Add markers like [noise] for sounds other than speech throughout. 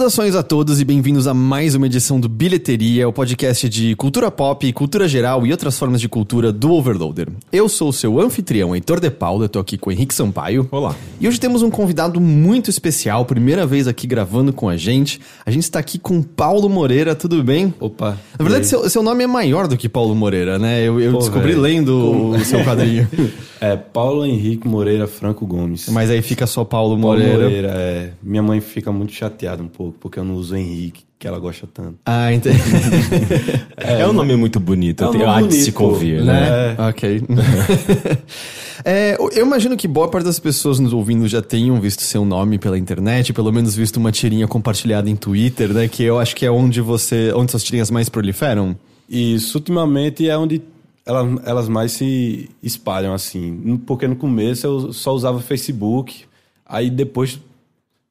Saudações a todos e bem-vindos a mais uma edição do Bilheteria, o podcast de cultura pop, cultura geral e outras formas de cultura do Overloader. Eu sou o seu anfitrião, Heitor De Paula, eu tô aqui com o Henrique Sampaio. Olá. E hoje temos um convidado muito especial, primeira vez aqui gravando com a gente. A gente está aqui com Paulo Moreira, tudo bem? Opa. Na verdade, seu, seu nome é maior do que Paulo Moreira, né? Eu, eu Pô, descobri velho. lendo o seu quadrinho. [laughs] É Paulo Henrique Moreira Franco Gomes. Mas aí fica só Paulo Paulo Moreira. Moreira, é. Minha mãe fica muito chateada um pouco, porque eu não uso Henrique, que ela gosta tanto. Ah, entendi. [laughs] É, um nome muito bonito, É um nome há de bonito, se convir, né? né? Ok. [laughs] É, eu imagino que boa parte das pessoas nos ouvindo já tenham visto seu nome pela internet, pelo menos visto uma tirinha compartilhada em Twitter, né? Que eu acho que é onde você. onde suas tirinhas mais proliferam. E isso ultimamente é onde elas, elas mais se espalham, assim. Porque no começo eu só usava Facebook, aí depois,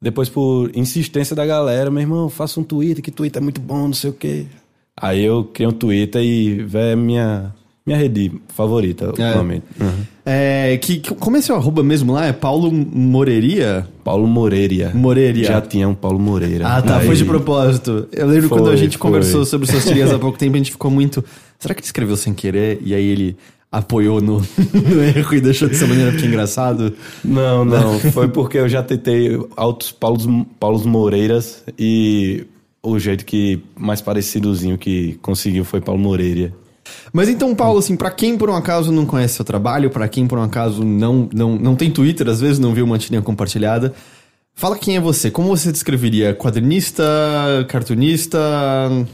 depois por insistência da galera, meu irmão, faça um Twitter, que Twitter é muito bom, não sei o quê. Aí eu criei um Twitter e, véi, é minha, minha rede favorita ultimamente. Uhum. É, que, como é seu arroba mesmo lá? É Paulo Moreiria? Paulo Moreira. Moreira. Já tinha um Paulo Moreira. Ah, tá. Aí- Foi de propósito. Eu lembro Foi, quando a gente foi. conversou sobre suas [laughs] tirinhas há pouco tempo, a gente ficou muito. Será que ele escreveu sem querer? E aí ele apoiou no, [laughs] no erro e deixou dessa maneira porque é engraçado. Não, não. [laughs] Foi porque eu já tentei altos Paulos, Paulos Moreiras e o jeito que mais parecidozinho que conseguiu foi Paulo Moreira. Mas então, Paulo, assim, pra quem por um acaso não conhece seu trabalho, pra quem por um acaso não, não, não tem Twitter, às vezes não viu uma tirinha compartilhada, fala quem é você. Como você descreveria? Quadrinista, cartunista?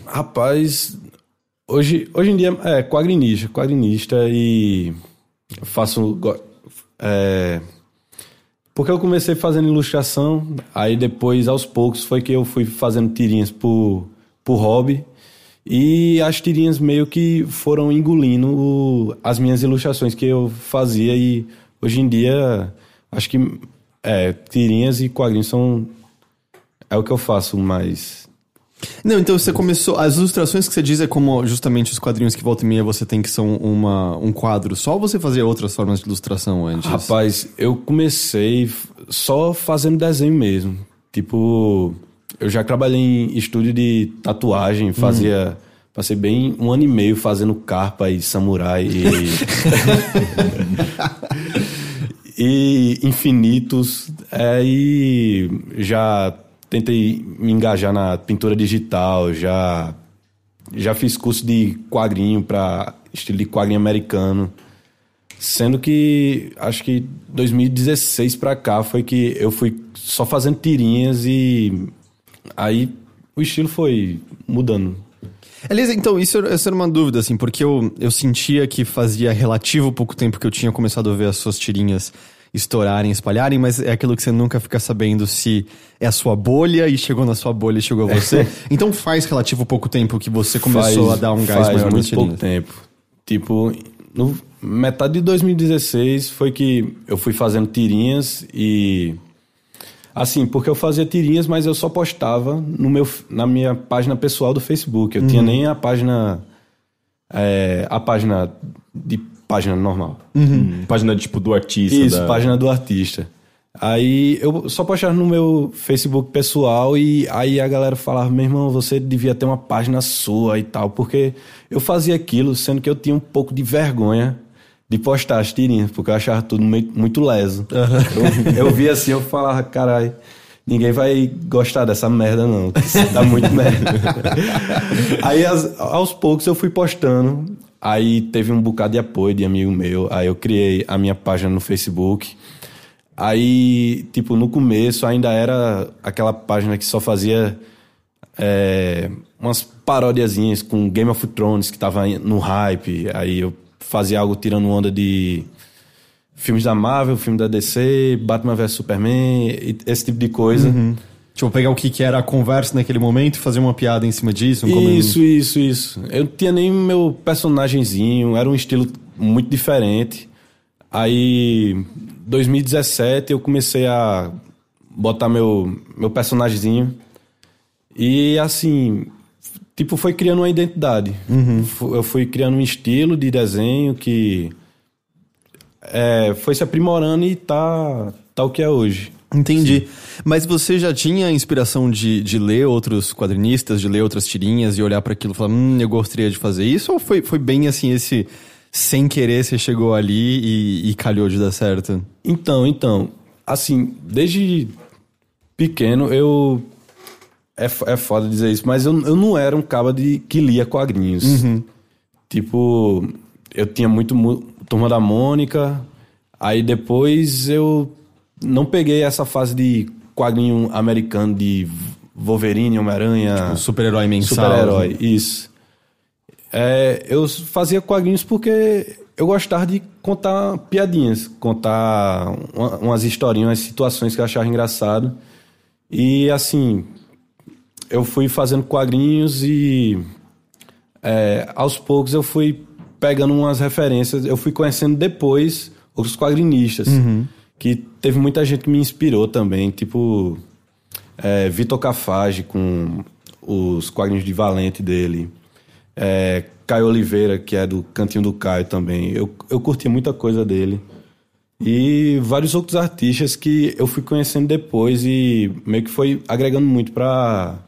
Rapaz, hoje, hoje em dia é quadrinista, quadrinista e faço. É, porque eu comecei fazendo ilustração, aí depois, aos poucos, foi que eu fui fazendo tirinhas por, por hobby. E as tirinhas meio que foram engolindo o- as minhas ilustrações que eu fazia. E hoje em dia, acho que é, tirinhas e quadrinhos são. É o que eu faço mais. Não, então você começou. As ilustrações que você diz é como justamente os quadrinhos que volta e meia você tem que são uma, um quadro só ou você fazia outras formas de ilustração antes? Rapaz, eu comecei só fazendo desenho mesmo. Tipo, eu já trabalhei em estúdio de tatuagem, fazia. Passei bem um ano e meio fazendo carpa e samurai e. [laughs] [laughs] e infinitos. É, e já tentei me engajar na pintura digital, já. Já fiz curso de quadrinho para estilo de quadrinho americano. Sendo que acho que 2016 pra cá foi que eu fui só fazendo tirinhas e aí o estilo foi mudando. Aliás, então, isso, essa era uma dúvida, assim, porque eu, eu sentia que fazia relativo pouco tempo que eu tinha começado a ver as suas tirinhas estourarem, espalharem, mas é aquilo que você nunca fica sabendo se é a sua bolha e chegou na sua bolha e chegou a [laughs] você. Então faz relativo pouco tempo que você começou Faz- a dar um gás faz maior muito pouco tempo. Tipo, no metade de 2016 foi que eu fui fazendo tirinhas e assim, porque eu fazia tirinhas, mas eu só postava no meu na minha página pessoal do Facebook. Eu tinha Uhum. nem a página é, a página de página normal. Hum, Página tipo do artista. Isso, da- página do artista. Aí eu só postava no meu Facebook pessoal e aí a galera falava, meu irmão, você devia ter uma página sua e tal, porque eu fazia aquilo sendo que eu tinha um pouco de vergonha de postar as tirinhas, porque eu achava tudo mei- muito leso. Eu, eu via assim, eu falava, caralho, ninguém vai gostar dessa merda não, dá muito merda. [laughs] aí as- aos poucos eu fui postando, aí teve um bocado de apoio de amigo meu, aí eu criei a minha página no Facebook. Aí, tipo, no começo ainda era aquela página que só fazia é, umas parodiazinhas com Game of Thrones que tava no hype. Aí eu fazia algo tirando onda de filmes da Marvel, filme da DC, Batman vs Superman, esse tipo de coisa. Tipo, pegar o que, que era a conversa naquele momento e fazer uma piada em cima disso. um. Isso, isso, isso. Eu não tinha nem meu personagemzinho, era um estilo muito diferente. Aí, 2017, eu comecei a botar meu, meu personagemzinho. E assim, tipo, foi criando uma identidade. Fu- Eu fui criando um estilo de desenho que é, foi se aprimorando e tá, tá o que é hoje. Entendi. Mas você já tinha inspiração de, de ler outros quadrinistas, de ler outras tirinhas e olhar para aquilo e falar, hum, eu gostaria de fazer isso? Ou foi, foi bem assim, esse sem querer você chegou ali e, e calhou de dar certo? Então, então, assim, desde pequeno eu. É, é foda dizer isso, mas eu, eu não era um cara de, que lia quadrinhos. Tipo, eu tinha muito mu- Turma da Mônica, aí depois eu não peguei essa fase de quadrinho americano de Wolverine, Homem-Aranha. O super-herói mensal. Super-herói, isso. É, eu fazia quadrinhos porque eu gostava de contar piadinhas, contar uma- umas historinhas, umas situações que eu achava engraçado. E assim, eu fui fazendo quadrinhos e é, aos poucos eu fui pegando umas referências, eu fui conhecendo depois outros quadrinistas, que teve muita gente que me inspirou também, tipo é, Vitor Cafage com os quadrinhos de Valente dele, é, Caio Oliveira, que é do Cantinho do Caio também, eu, eu curti muita coisa dele. E vários outros artistas que eu fui conhecendo depois e meio que foi agregando muito para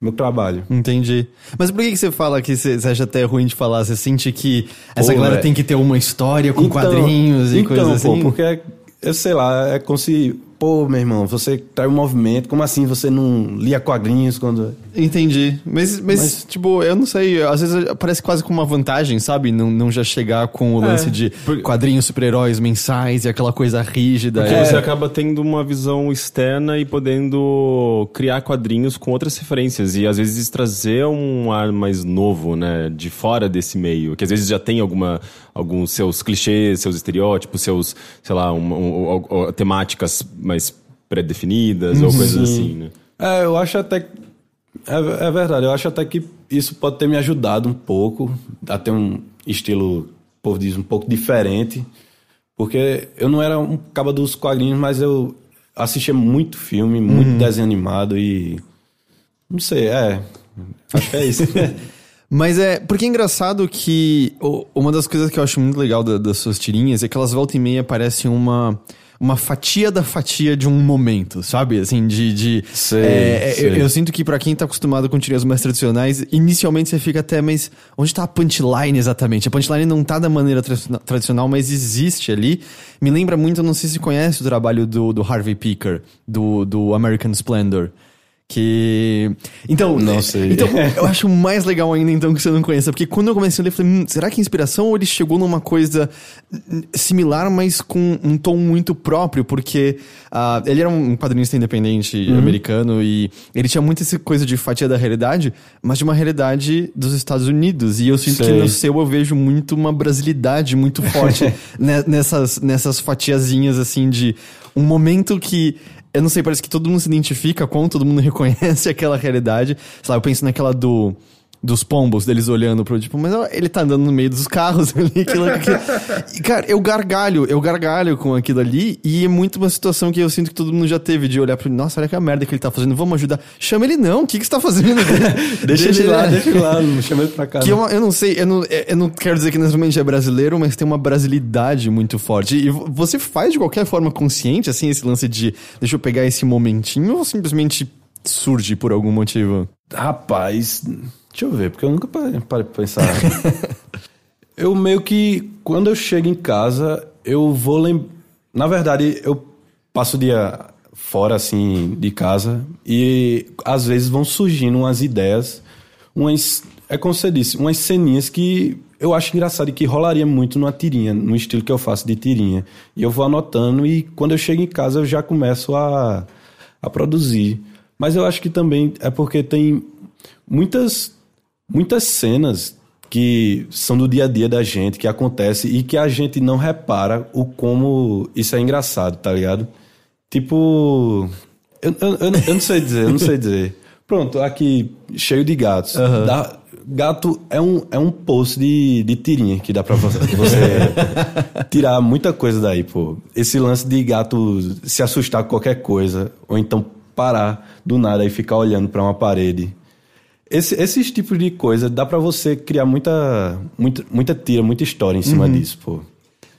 meu trabalho. Entendi. Mas por que, que você fala que você, acha até ruim de falar? Você sente que essa Pô, galera é. tem que ter uma história com Então- quadrinhos e então, coisas assim? pô, porque, eu sei lá, é como se... Pô, meu irmão, você traz um movimento, como assim você não lia quadrinhos quando... Entendi. Mas, mas, Mas- tipo, eu não sei. Às vezes parece quase como uma vantagem, sabe? Não, não já chegar com o lance de quadrinhos super-heróis mensais e aquela coisa rígida. Porque É. você acaba tendo uma visão externa e podendo criar quadrinhos com outras referências e às vezes trazer um ar mais novo, né, de fora desse meio, que às vezes já tem alguma alguns seus clichês, seus estereótipos, seus, sei lá, um, um- um- um- temáticas mais pré-definidas ou coisas assim, né? É, eu acho até... que- É, é verdade, eu acho até que isso pode ter me ajudado um pouco a ter um estilo, o povo diz, um pouco diferente. Porque eu não era um caba dos quadrinhos, mas eu assistia muito filme, muito desenho animado e... Não sei, é... Acho que é isso. [laughs] Mas é. Porque é engraçado que o- uma das coisas que eu acho muito legal da- das suas tirinhas é que elas volta e meia parecem uma. Uma fatia da fatia de um momento, sabe? Assim, de. de Sei, é, é, sei. Eu, eu sinto que pra quem tá acostumado com tirinhas mais tradicionais, inicialmente você fica até, mas onde tá a punchline exatamente? A punchline não tá da maneira tra- tradicional, mas existe ali. Me lembra muito, eu não sei se conhece o trabalho do, do Harvey Picker, do, do American Splendor. Que. Então. Não é, sei. Então, [laughs] eu acho mais legal ainda, então, que você não conheça. Porque quando eu comecei a ler, eu falei, hum, será que é inspiração ou ele chegou numa coisa hum, similar, mas com um tom muito próprio? Porque ah, ele era um quadrinista independente americano e ele tinha muito essa coisa de fatia da realidade, mas de uma realidade dos Estados Unidos. E eu sinto que Sei. no seu eu vejo muito uma brasilidade muito forte [laughs] ne- nessas, nessas fatiazinhas, assim, de um momento que. Eu não sei, parece que todo mundo se identifica com, todo mundo [laughs] reconhece aquela realidade. Sei lá, eu penso naquela do. Dos pombos, deles olhando pro tipo, mas ele tá andando no meio dos carros [laughs] ali, aquilo, aquilo. E, cara, eu gargalho, eu gargalho com aquilo ali, e é muito uma situação que eu sinto que todo mundo já teve de olhar pro nossa, olha que a merda que ele tá fazendo, vamos ajudar. Chama ele não, o que que você tá fazendo? [laughs] deixa ele lá, deixa ele lá, não chama ele pra cá. que é não. uma- eu não sei, eu não, eu não quero dizer que necessariamente é brasileiro, mas tem uma brasilidade muito forte. E vo- você faz de qualquer forma consciente, assim, esse lance de deixa eu pegar esse momentinho ou simplesmente surge por algum motivo? Rapaz, deixa eu ver, porque eu nunca parei pra pensar. [laughs] eu meio que, quando eu chego em casa, eu vou lembrar. Na verdade, eu passo o dia fora, assim, de casa, e às vezes vão surgindo umas ideias, umas. É como você disse, umas ceninhas que eu acho engraçado e que rolaria muito numa tirinha, no estilo que eu faço de tirinha. E eu vou anotando, e quando eu chego em casa, eu já começo a, a produzir. Mas eu acho que também é porque tem muitas muitas cenas que são do dia a dia da gente, que acontece e que a gente não repara o como isso é engraçado, tá ligado? Tipo, eu, eu, eu, eu não sei dizer, eu não sei [laughs] dizer. Pronto, aqui cheio de gatos. Dá- gato é um, é um poço de, de tirinha que dá pra você, você [laughs] tirar muita coisa daí, pô. Esse lance de gato se assustar com qualquer coisa, ou então parar do nada e ficar olhando pra uma parede. Esse, esses tipos de coisa dá pra você criar muita, muita, muita tira, muita história em cima disso, pô.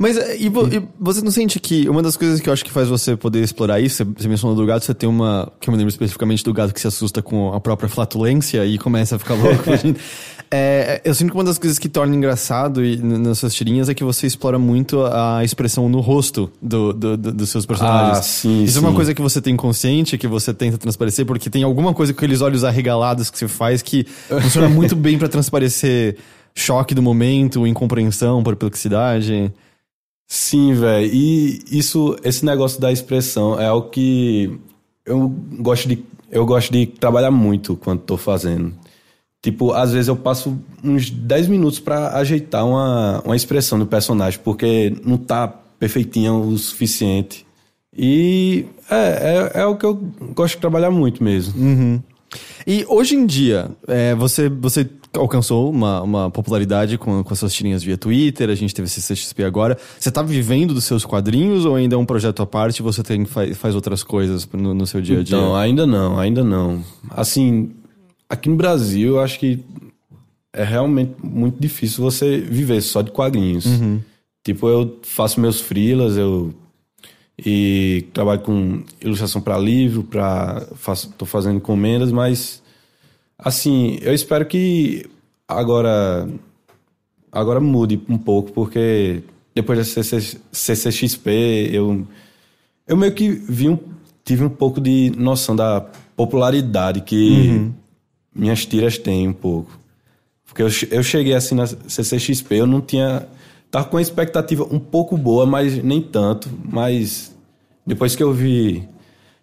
Mas e, vo, e, você não sente que uma das coisas que eu acho que faz você poder explorar isso, você mencionou do gato, você tem uma. que eu me lembro especificamente do gato que se assusta com a própria flatulência e começa a ficar louco. [laughs] é, eu sinto que uma das coisas que torna engraçado e, nas suas tirinhas é que você explora muito a expressão no rosto do, do, do, dos seus personagens. Ah, sim. Isso sim. é uma coisa que você tem consciente, que você tenta transparecer, porque tem alguma coisa com aqueles olhos arregalados que você faz que [laughs] funciona muito bem para transparecer choque do momento, incompreensão, perplexidade. Sim, velho. E isso, esse negócio da expressão é algo que eu gosto de, eu gosto de trabalhar muito quando tô fazendo. Tipo, às vezes eu passo uns 10 minutos para ajeitar uma, uma expressão do personagem, porque não tá perfeitinha o suficiente. E é, é, é o que eu gosto de trabalhar muito mesmo. Uhum. E hoje em dia, é, você, você alcançou uma, uma popularidade com, com as suas tirinhas via Twitter, a gente teve esse CXP agora. Você tá vivendo dos seus quadrinhos ou ainda é um projeto à parte e você tem, faz, faz outras coisas no, no seu dia a dia? Não, ainda não, ainda não. Assim, aqui no Brasil, eu acho que é realmente muito difícil você viver só de quadrinhos. Uhum. Tipo, eu faço meus freelas, eu e trabalho com ilustração para livro, para tô fazendo encomendas, mas assim, eu espero que agora agora mude um pouco, porque depois da CC, CCXP eu eu meio que vi um, tive um pouco de noção da popularidade que Uhum. minhas tiras têm um pouco. Porque eu, eu cheguei assim na CCXP, eu não tinha. Tava com uma expectativa um pouco boa, mas nem tanto. Mas depois que eu vi.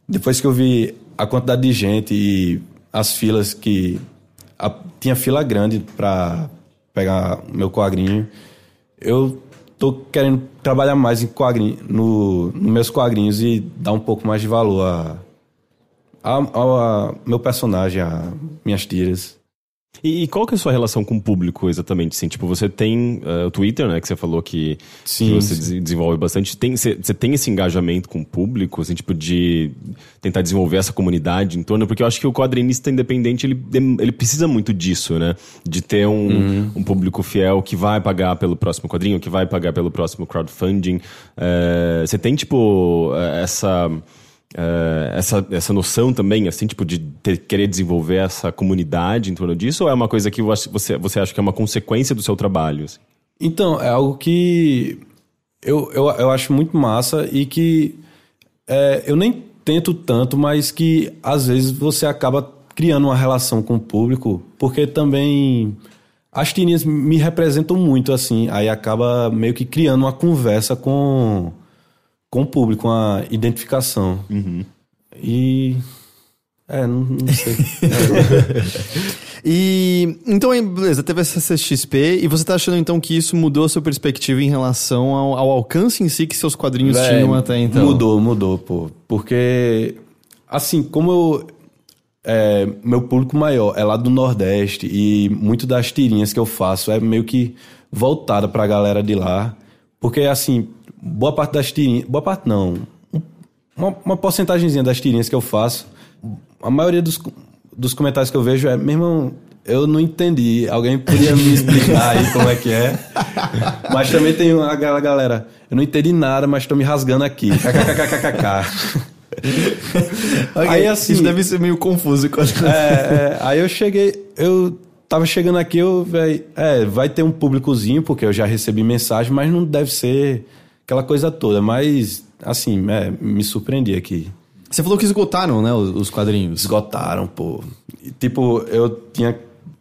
Depois que eu vi a quantidade de gente e as filas que. a- tinha fila grande para pegar meu quadrinho. Eu tô querendo trabalhar mais em no, nos meus quadrinhos e dar um pouco mais de valor a, a, ao- a meu personagem, a minhas tiras. E, e qual que é a sua relação com o público exatamente? Assim, tipo, você tem eh, o Twitter, né? Que você falou que, Sim, que você sim. des- desenvolve bastante. Tem, você, você tem esse engajamento com o público, assim, tipo, de tentar desenvolver essa comunidade em torno? Porque eu acho que o quadrinista independente, ele, ele precisa muito disso, né? De ter um, Uhum. um público fiel que vai pagar pelo próximo quadrinho, que vai pagar pelo próximo crowdfunding. Eh, você tem, tipo, eh, essa... eh, essa, essa noção também, assim, tipo, de ter- querer desenvolver essa comunidade em torno disso? Ou é uma coisa que você, você acha que é uma consequência do seu trabalho? assim? Então, é algo que eu, eu, eu acho muito massa e que é, eu nem tento tanto, mas que às vezes você acaba criando uma relação com o público, porque também as tirinhas me representam muito, assim, aí acaba meio que criando uma conversa com, com o público, uma identificação. E. É, não, não sei. [laughs] E então, beleza, teve essa CXP e você tá achando então que isso mudou a sua perspectiva em relação ao, ao alcance em si que seus quadrinhos Véi, tinham até então? Mudou, mudou, pô. Porque, assim, como eu. é, meu público maior é lá do Nordeste e muito das tirinhas que eu faço é meio que voltada pra galera de lá. Porque, assim, boa parte das tirinhas. Boa parte não. um- Uma, uma porcentagemzinha das tirinhas que eu faço, a maioria dos, dos comentários que eu vejo é, meu irmão, eu não entendi. Alguém podia me explicar aí como é que é? [laughs] Mas também tem uma gal- galera, eu não entendi nada, mas tô me rasgando aqui. KKKKKK. [laughs] Ok, Aí, assim- Isso deve ser meio confuso quando. É, é, aí eu cheguei, eu tava chegando aqui, eu, véi, é, vai ter um públicozinho, porque eu já recebi mensagem, mas não deve ser aquela coisa toda. Mas, assim, é, me surpreendi aqui. Você falou que esgotaram, né, os, os quadrinhos. Esgotaram, pô. E, tipo, eu tinha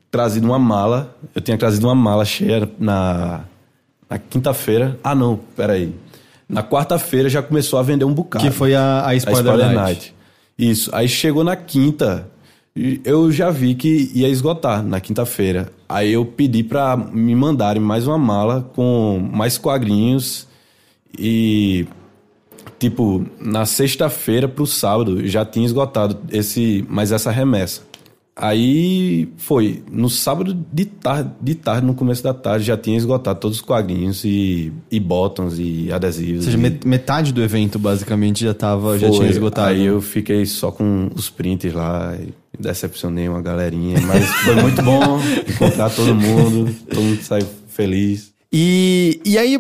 trazido uma mala, eu tinha trazido uma mala cheia na, na quinta-feira. Ah, não, peraí. Na quarta-feira já começou a vender um bocado. Que foi a, a A Spider, Spider Night. Night. Isso. Aí chegou na quinta, eu já vi que ia esgotar na quinta-feira. Aí eu pedi pra me mandarem mais uma mala com mais quadrinhos e tipo, na sexta-feira pro sábado já tinha esgotado esse, mais essa remessa. Aí foi, no sábado de tarde, de tarde, no começo da tarde, já tinha esgotado todos os quadrinhos e, e botões e adesivos. Ou seja, e- met- metade do evento basicamente já tava, já foi. tinha esgotado. Aí eu fiquei só com os prints lá e decepcionei uma galerinha. Mas foi muito bom [laughs] encontrar todo mundo. Todo mundo saiu feliz. E, e aí,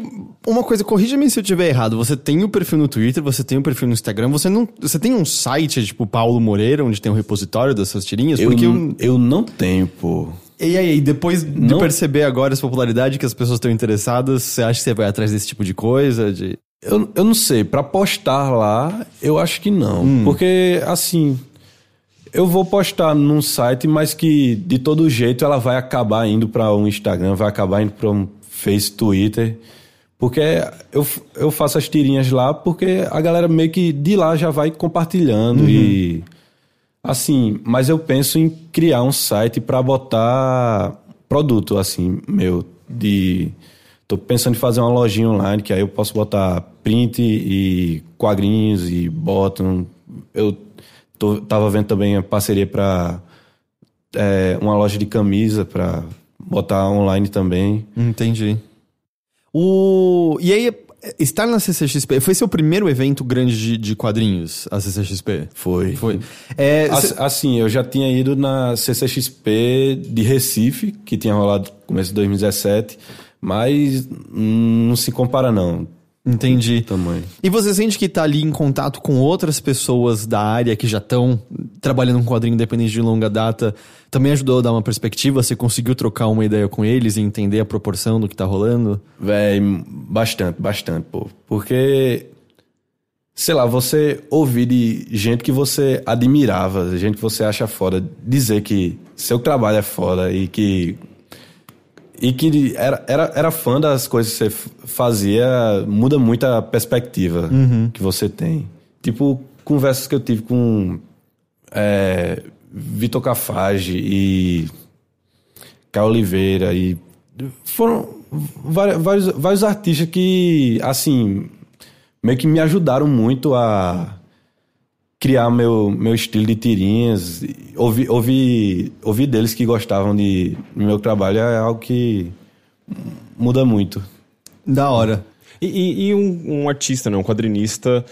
Uma coisa, corrija-me se eu estiver errado. Você tem o perfil no Twitter, você tem o perfil no Instagram, você não. Você tem um site, tipo Paulo Moreira, onde tem um repositório das suas tirinhas? Eu, Porque n- eu não tenho, pô. E aí, depois de Não. perceber agora essa popularidade que as pessoas estão interessadas, você acha que você vai atrás desse tipo de coisa? De... Eu, eu não sei, pra postar lá, eu acho que não. Porque, assim, eu vou postar num site, mas que de todo jeito ela vai acabar indo pra um Instagram, vai acabar indo pra um Face, Twitter. Porque eu, eu faço as tirinhas lá porque a galera meio que de lá já vai compartilhando e. Assim, mas eu penso em criar um site pra botar produto, assim, meu, de. Tô pensando em fazer uma lojinha online, que aí eu posso botar print e quadrinhos e bottom. Eu tô, tava vendo também a parceria pra é, uma loja de camisa pra botar online também. Entendi. O... E aí, estar na CCXP, foi seu primeiro evento grande de, de quadrinhos, a CCXP? Foi. Foi. É, As- cê- Assim, eu já tinha ido na CCXP de Recife, que tinha rolado no começo de 2017, mas hum, não se compara não, Entendi. tamanho. E você sente que tá ali em contato com outras pessoas da área que já estão trabalhando com quadrinho independente de longa data, também ajudou a dar uma perspectiva? Você conseguiu trocar uma ideia com eles e entender a proporção do que tá rolando? Véi, bastante, bastante, pô. Porque, sei lá, você ouvir de gente que você admirava, gente que você acha foda, dizer que seu trabalho é foda e que. E que era, era, era fã das coisas que você fazia, muda muito a perspectiva que você tem. Tipo, conversas que eu tive com é, Vitor Cafage e Caio Oliveira e foram vários, vários artistas que, assim, meio que me ajudaram muito a criar meu, meu estilo de tirinhas. Ouvir, ouvir, ouvir deles que gostavam de do meu trabalho é algo que muda muito. Da hora. E, e- e um, um artista, né? um quadrinista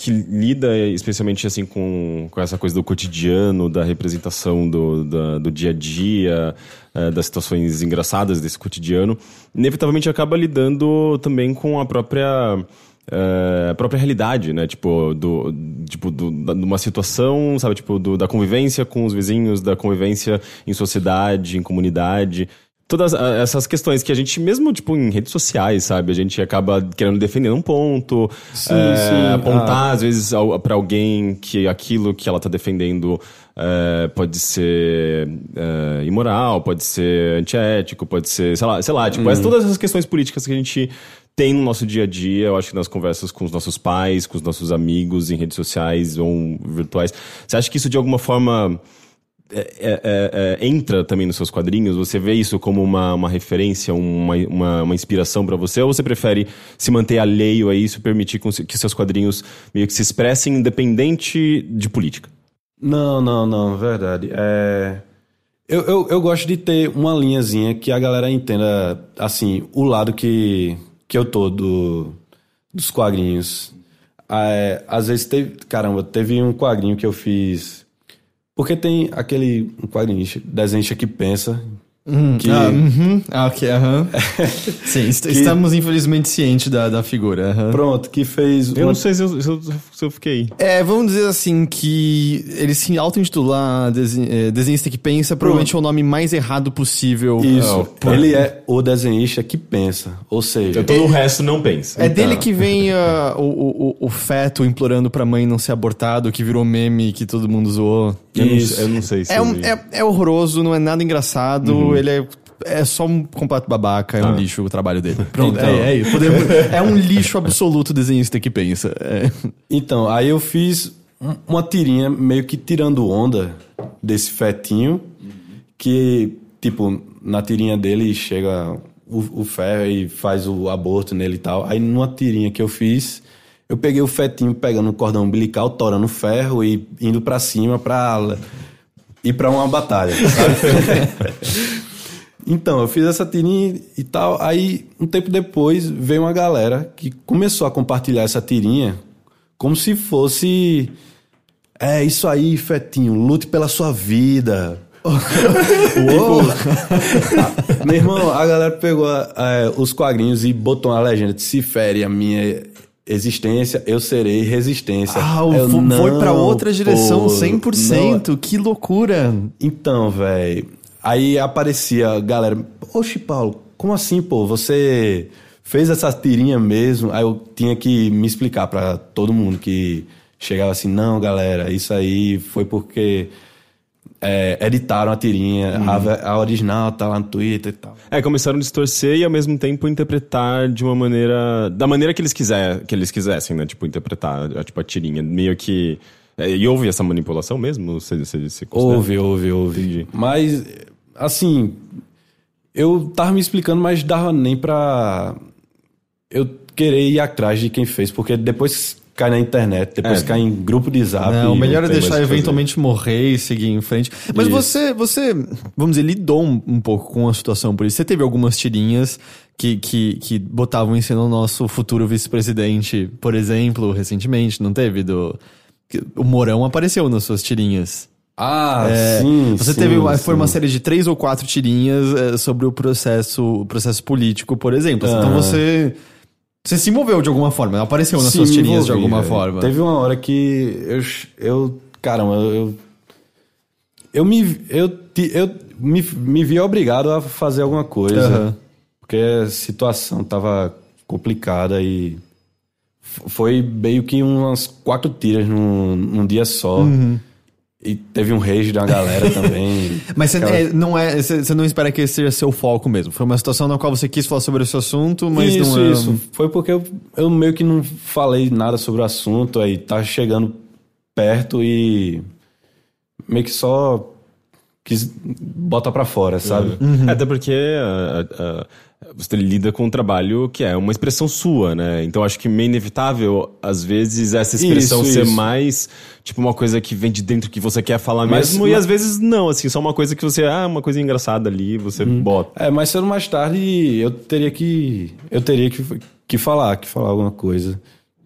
que lida especialmente assim com, com essa coisa do cotidiano, da representação do, da- do dia a dia, eh, das situações engraçadas desse cotidiano, inevitavelmente acaba lidando também com a própria eh, a própria realidade, né? Tipo, do, tipo do, da, de uma situação, sabe? Tipo, do, da convivência com os vizinhos, da convivência em sociedade, em comunidade todas ah, essas questões que a gente, mesmo tipo em redes sociais, sabe, a gente acaba querendo defender um ponto, Sim, é, sim. apontar às vezes pra alguém que aquilo que ela tá defendendo é, pode ser é, imoral, pode ser antiético, pode ser, sei lá, sei lá, tipo, essas- todas essas questões políticas que a gente tem no nosso dia a dia, eu acho que nas conversas com os nossos pais, com os nossos amigos em redes sociais ou virtuais. Você acha que isso de alguma forma é, é, é, entra também nos seus quadrinhos? Você vê isso como uma, uma referência, uma, uma, uma inspiração pra você? Ou você prefere se manter alheio a isso e permitir que seus quadrinhos meio que se expressem independente de política? Não, não, não, verdade. É... Eu, eu, eu gosto de ter uma linhazinha que a galera entenda, assim, o lado que, que eu tô do, dos quadrinhos. É, às vezes teve. Caramba, teve um quadrinho que eu fiz. Porque tem aquele um quadrinista, que pensa. Que, Ah, uhum. Ah, ok, aham. [laughs] Sim, est- estamos infelizmente cientes da, da figura. Pronto, que fez. Eu uma- não sei se eu, se eu, se eu fiquei. É, vamos dizer assim que ele se auto-intitular desen- é, desenhista que pensa, provavelmente é o nome mais errado possível. Isso. Pô. ele é o desenhista que pensa. Ou seja. Todo o resto não pensa. É dele que vem [laughs] o, o, o- feto implorando pra mãe não ser abortado, que virou meme que todo mundo zoou. Eu não, Isso. eu não sei se É, um- é, é horroroso, não é nada engraçado, ele é, é só um completo babaca, é um lixo o trabalho dele. [laughs] Pronto, Então. é, é isso. Podemos- [laughs] é um lixo absoluto desenhista que pensa. É. Então, aí eu fiz um- uma tirinha meio que tirando onda desse fetinho, que, tipo, na tirinha dele chega o, o ferro e faz o aborto nele e tal. Aí numa tirinha que eu fiz, eu peguei o fetinho pegando o cordão umbilical, torando o ferro e indo pra cima pra ir pra uma batalha, sabe? [laughs] Então, eu fiz essa tirinha e tal. Aí, um tempo depois, veio uma galera que começou a compartilhar essa tirinha como se fosse. É isso aí, Fetinho, lute pela sua vida. [laughs] Uou! [laughs] Meu irmão, a galera pegou é, os quadrinhos e botou uma legenda de se fere a minha existência, eu serei resistência. Ah, eu, foi não, pra outra direção pô, 100%. não. Que loucura. Então, velho, aí aparecia a galera, oxe, Paulo, como assim, pô? Você fez essa tirinha mesmo? Aí eu tinha que me explicar pra todo mundo que chegava assim, não, galera, isso aí foi porque é, editaram a tirinha, a, a original tá lá no Twitter e tal. É, começaram a distorcer e ao mesmo tempo interpretar de uma maneira. Da maneira que eles, quiser, que eles quisessem, né? Tipo, interpretar a, tipo, a tirinha. Meio que. é, e houve essa manipulação mesmo? Você, você, você? Houve, houve, houve. Entendi. Mas, assim, eu tava me explicando, mas dava nem pra eu querer ir atrás de quem fez, porque depois cai na internet, depois É. cai em grupo de zap. Não, o melhor é tem mais deixar eventualmente morrer e seguir em frente. Mas Isso. você, você, vamos dizer, lidou um, um pouco com a situação por isso. Você teve algumas tirinhas que, que, que botavam em cena o nosso futuro vice-presidente, por exemplo, recentemente, não teve? Do, o Morão apareceu nas suas tirinhas. Ah, É, sim. Você sim, teve uma, foi uma sim. série de três ou quatro tirinhas é, sobre o processo, o processo político, por exemplo. Então Aham. você. Você se moveu de alguma forma, apareceu nas Sim, suas tirinhas de alguma velho. forma. Teve uma hora que eu. eu caramba, eu. Eu me. Eu, eu me, me vi obrigado a fazer alguma coisa. Aham. Porque a situação tava complicada e. Foi meio que umas quatro tiras num, num dia só. Uhum. E teve um rage da galera [laughs] também. Mas você Aquela- é, não é, você não espera que esse seja seu foco mesmo. Foi uma situação na qual você quis falar sobre esse assunto, mas isso, não é. isso. Foi porque eu, eu meio que não falei nada sobre o assunto, aí tá chegando perto e meio que só quis botar pra fora, sabe? Uhum. Até porque ah, ah, você lida com um trabalho que é uma expressão sua, né? Então acho que meio inevitável, às vezes, essa expressão Isso, ser isso. mais tipo uma coisa que vem de dentro que você quer falar Mas- mesmo, e mas- às vezes não, assim, só uma coisa que você, ah, uma coisa engraçada ali, você bota. É, mas ou mais tarde eu teria que. Eu teria que, que falar, que falar alguma coisa.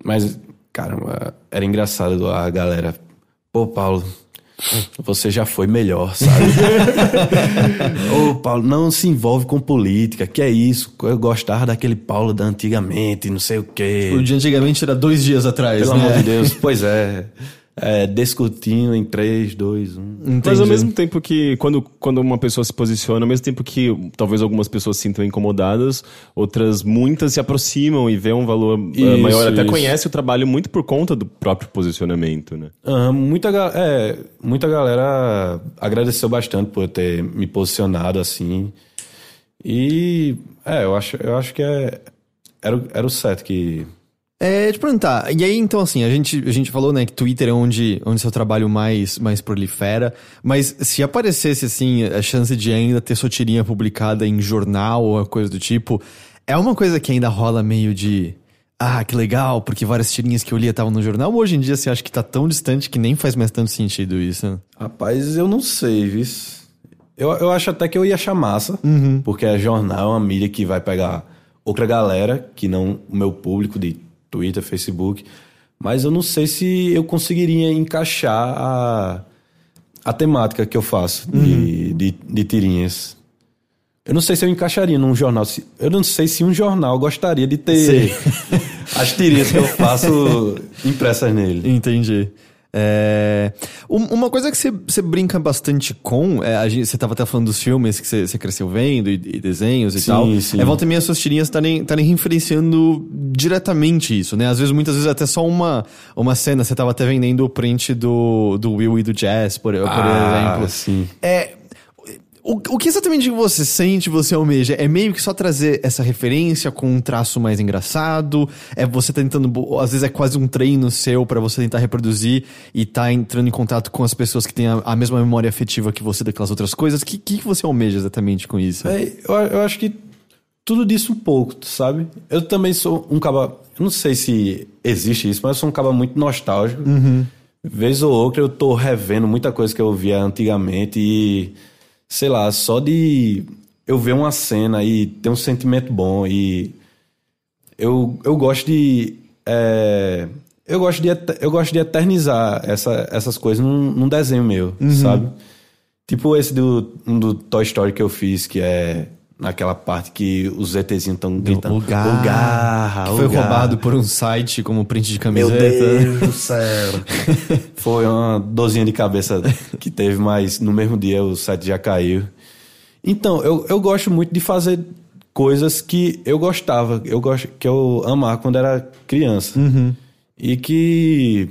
Mas, caramba, era engraçado a galera. Pô, Paulo, você já foi melhor, sabe? [laughs] Ô, Paulo, não se envolve com política, que é isso? Eu gostava daquele Paulo da antigamente, não sei o quê. O de antigamente era dois dias atrás, Pelo né? amor de Deus, [laughs] pois é. É discutindo em 3, 2, 1. Mas ao Entendi. mesmo tempo que, quando, quando uma pessoa se posiciona, ao mesmo tempo que talvez algumas pessoas se sintam incomodadas, outras, muitas se aproximam e vêem um valor eh, Isso, maior, até isso. conhece o trabalho muito por conta do próprio posicionamento, né? Aham, muita, é, muita galera agradeceu bastante por eu ter me posicionado assim. E é, eu acho, eu acho que é, era, era o certo que. É, te perguntar, e aí então assim, a gente, a gente falou, né, que Twitter é onde, onde seu trabalho mais, mais prolifera, mas se aparecesse assim, a chance de ainda ter sua tirinha publicada em jornal ou coisa do tipo, é uma coisa que ainda rola meio de. Ah, que legal, porque várias tirinhas que eu lia estavam no jornal. Hoje em dia você acha que tá tão distante que nem faz mais tanto sentido isso? Rapaz, eu não sei, vis. Eu, eu acho até que eu ia achar massa, porque é jornal, é uma mídia que vai pegar outra galera, que não o meu público de Twitter, Facebook. Mas eu não sei se eu conseguiria encaixar a, a temática que eu faço de, de, de tirinhas. Eu não sei se eu encaixaria num jornal. Eu não sei se um jornal gostaria de ter [laughs] as tirinhas que eu faço [laughs] impressas nele. Entendi. É, um- uma coisa que você, você brinca bastante com, é, a gente, você tava até falando dos filmes que você, você cresceu vendo e, e desenhos e Sim, tal. sim. É volta e meia suas tirinhas estarem referenciando diretamente isso, né? Às vezes, muitas vezes até só uma, uma cena, você tava até vendendo o print do, do Will e do Jazz, por, por Ah, exemplo. sim. É. O, o que exatamente você sente, você almeja? É meio que só trazer essa referência com um traço mais engraçado? É você tentando. bo- Às vezes é quase um treino seu pra você tentar reproduzir e tá entrando em contato com as pessoas que têm a, a mesma memória afetiva que você daquelas outras coisas. O que, que, você almeja exatamente com isso? É, eu, eu acho que tudo disso um pouco, sabe? Eu também sou um caba. Eu não sei se existe isso, mas eu sou um caba muito nostálgico. Vez ou outra eu tô revendo muita coisa que eu via antigamente e. Sei lá, só de eu ver uma cena e ter um sentimento bom e. Eu, eu gosto de. é, eu, gosto de eu gosto de eternizar essa, essas coisas num, num desenho meu, sabe? Tipo esse do, um do Toy Story que eu fiz, que é naquela parte que os ETzinhos estão gritando. O Garra. O Garra, Que foi Garra. roubado por um site como print de Meu camiseta. Deus do céu. [laughs] Foi uma dorzinha de cabeça que teve, mas no mesmo dia o site já caiu. Então, eu, eu gosto muito de fazer coisas que eu gostava, eu gosto, que eu amava quando era criança. E que,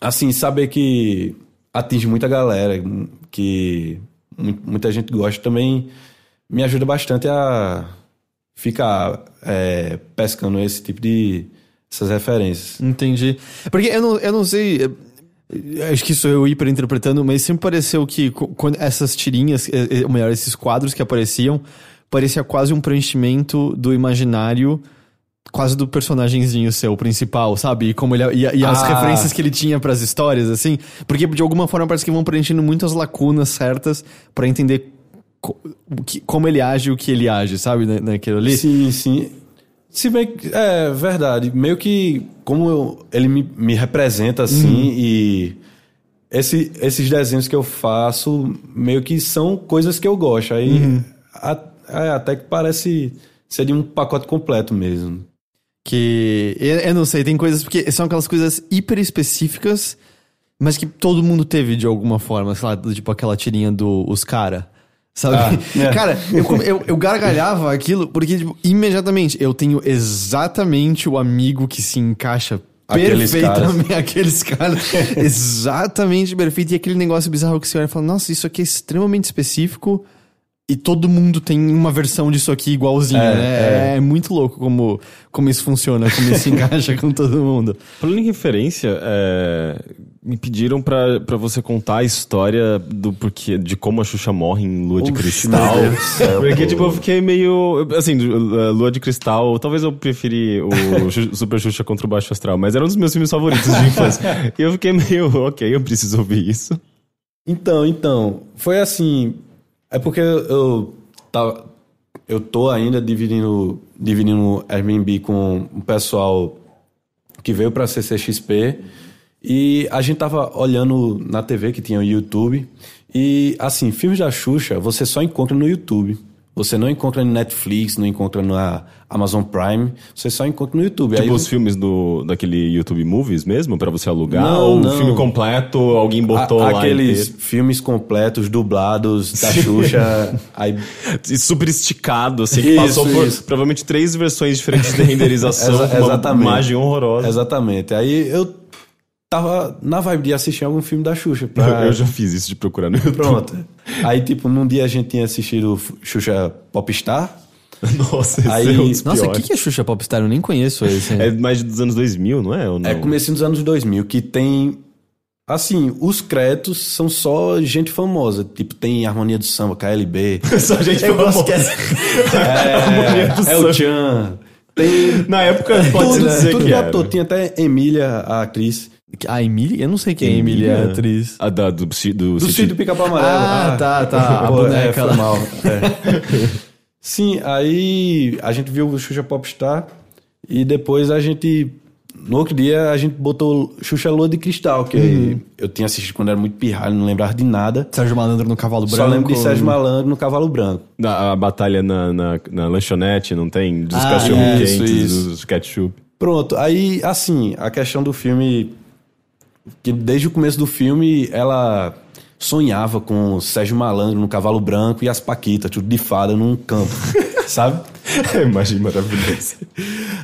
assim, saber que atinge muita galera, que mu- muita gente gosta também me ajuda bastante a ficar é, pescando esse tipo de essas referências. Entendi. Porque eu não, eu não sei. eh, Acho que isso eu hiperinterpretando, mas sempre pareceu que quando essas tirinhas, eh, ou melhor, esses quadros que apareciam, parecia quase um preenchimento do imaginário, quase do personagemzinho seu, principal, sabe? E como ele e, e as Ah. referências que ele tinha pras histórias, assim. Porque de alguma forma parece que vão preenchendo muitas lacunas certas pra entender como ele age e o que ele age, sabe? Na, naquilo ali. Sim, sim. Se bem que é verdade, meio que como eu- ele me, me representa assim e esse- esses desenhos que eu faço meio que são coisas que eu gosto. Aí a- é, até que parece ser de um pacote completo mesmo. Que eu, eu não sei, tem coisas porque são aquelas coisas hiper específicas, mas que todo mundo teve de alguma forma, sei lá, tipo aquela tirinha do os cara. Sabe? Ah, [laughs] é. Cara, eu, eu, eu gargalhava aquilo porque, tipo, imediatamente eu tenho exatamente o amigo que se encaixa Aqueles perfeitamente. [laughs] Aqueles caras. exatamente perfeito. E aquele negócio bizarro que você olha e fala: Nossa, isso aqui é extremamente específico. E todo mundo tem uma versão disso aqui igualzinha, É, né? É. muito louco como, como isso funciona, como isso se [laughs] encaixa com todo mundo. Falando em referência, é, me pediram pra, pra você contar a história do porquê, de como a Xuxa morre em Lua de Cristal. Porque, tipo, eu fiquei meio. Assim, Lua de Cristal, talvez eu preferi o [laughs] Super Xuxa contra o Baixo Astral, mas era um dos meus filmes favoritos de infância. e eu fiquei meio, [laughs] ok, eu preciso ouvir isso. Então, então, foi assim. É porque eu, tava. Eu tô ainda dividindo, dividindo Airbnb com um pessoal que veio pra CCXP e a gente tava olhando na TV que tinha o YouTube e assim, filmes da Xuxa você só encontra no YouTube. Você não encontra no Netflix, não encontra na Amazon Prime, você só encontra no YouTube. Tipo Aí- os filmes do, daquele YouTube Movies mesmo, pra você alugar? Não, ou o não. filme completo, alguém botou a- lá aqueles inteiro? filmes completos, dublados da Xuxa, [laughs] aí super esticado, assim, que Isso, passou por isso. provavelmente três versões diferentes de renderização, [laughs] Exa- uma exatamente. imagem horrorosa. Exatamente. Aí eu tava na vibe de assistir algum filme da Xuxa. pra- Eu já fiz isso de procurar no YouTube. Pronto. Aí, tipo, num dia a gente tinha assistido Xuxa Popstar. [laughs] Nossa, esse Aí- é um dos Nossa, o que, que é Xuxa Popstar? Eu nem conheço esse. É mais dos anos 2000, não é? Ou não? É comecinho dos anos 2000, que tem... Assim, os créditos são só gente famosa. Tipo, tem Harmonia do Samba, KLB. [laughs] Só gente Eu que [laughs] é- Harmonia do É, é Samba. o Chan. Tem... Na época, pode tudo, dizer tudo que ator. Tinha até Emília, a atriz. A Emília? Eu não sei quem é a Emília, é a atriz. A da, do, do, do, Do sítio- do Pica-Pau Amarelo. Ah, tá, tá. [laughs] A Pô, boneca é, foi mal. [laughs] É. Sim, aí a gente viu o Xuxa Popstar e depois a gente. No outro dia a gente botou Xuxa Lua de Cristal, que Uhum. eu tinha assistido quando era muito pirralho, não lembrava de nada. Sérgio Malandro no cavalo branco. Só lembro de Sérgio Malandro no Cavalo Branco. Da- a batalha na, na, na lanchonete, não tem? Dos Ah, cachorro isso, quentes, isso. dos ketchup. Pronto, aí assim, a questão do filme. Que desde o começo do filme ela sonhava com o Sérgio Malandro no Cavalo Branco e as Paquitas, tudo de fada num campo, [laughs] sabe? Imagem maravilhosa.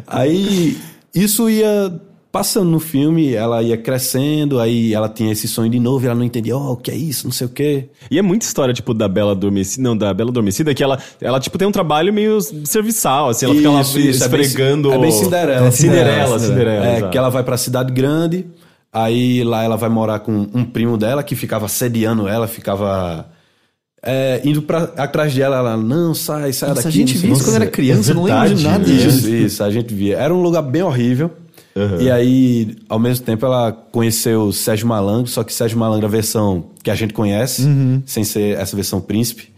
Aí isso ia passando no filme, ela ia crescendo, aí ela tinha esse sonho de novo e ela não entendia, oh, o que é isso, não sei o quê. E é muita história, tipo, da Bela Adormecida. Não, da Bela Adormecida, que ela, ela tipo, tem um trabalho meio serviçal, assim. Ela fica lá Isso, isso, é bem- esfregando... É bem Cinderela. É Cinderela, Cinderela. É, exato. que ela vai pra cidade grande, aí lá ela vai morar com um primo dela que ficava sediando ela, ficava é, indo pra, atrás dela, ela, não, sai, sai Nossa, daqui. a gente via isso quê." quando era criança, eu não lembro de nada disso. Isso, isso, a gente via. Era um lugar bem horrível. E aí, ao mesmo tempo, ela conheceu Sérgio Malandro, só que Sérgio Malandro, a versão que a gente conhece, sem ser essa versão príncipe.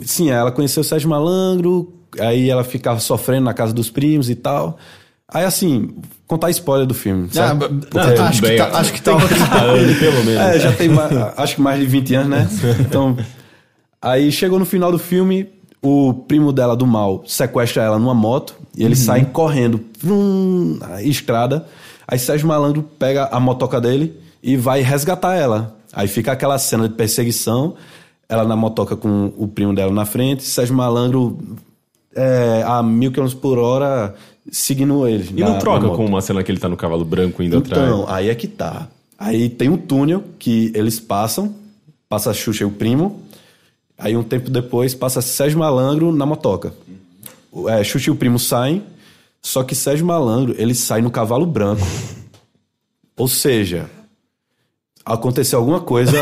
Sim, ela conheceu Sérgio Malandro, aí ela ficava sofrendo na casa dos primos e tal. Aí assim, contar spoiler do filme. Ah, Não, acho, tudo que bem. tá, acho que tá. 30 anos, pelo [laughs] menos. É, já tem ma- acho que mais de 20 anos, né? [laughs] Então. Aí chegou no final do filme, o primo dela do mal sequestra ela numa moto e eles saem correndo vrum, na estrada. Aí Sérgio Malandro pega a motoca dele e vai resgatar ela. Aí fica aquela cena de perseguição, ela na motoca com o primo dela na frente, Sérgio Malandro é, a mil quilômetros por hora seguindo eles. E não troca com uma cena que ele tá no cavalo branco indo atrás? Então, aí é que tá. Aí tem um túnel que eles passam, passa a Xuxa e o primo. Aí um tempo depois passa Sérgio Malandro na motoca. É, Xuxa e o primo saem, só que Sérgio Malandro, ele sai no cavalo branco. [laughs] Ou seja, aconteceu alguma coisa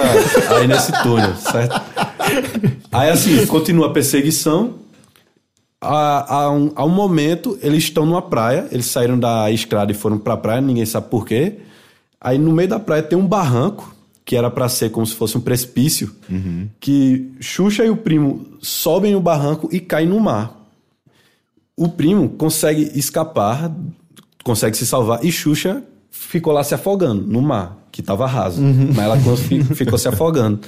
aí nesse túnel, certo? [laughs] Aí assim, continua a perseguição. A, a, um, a um momento, eles estão numa praia, eles saíram da estrada e foram pra praia, ninguém sabe por quê. Aí no meio da praia tem um barranco, que era pra ser como se fosse um precipício, que Xuxa e o primo sobem o barranco e caem no mar. O primo consegue escapar, consegue se salvar, e Xuxa ficou lá se afogando no mar, que tava raso. Mas ela fi- ficou se afogando.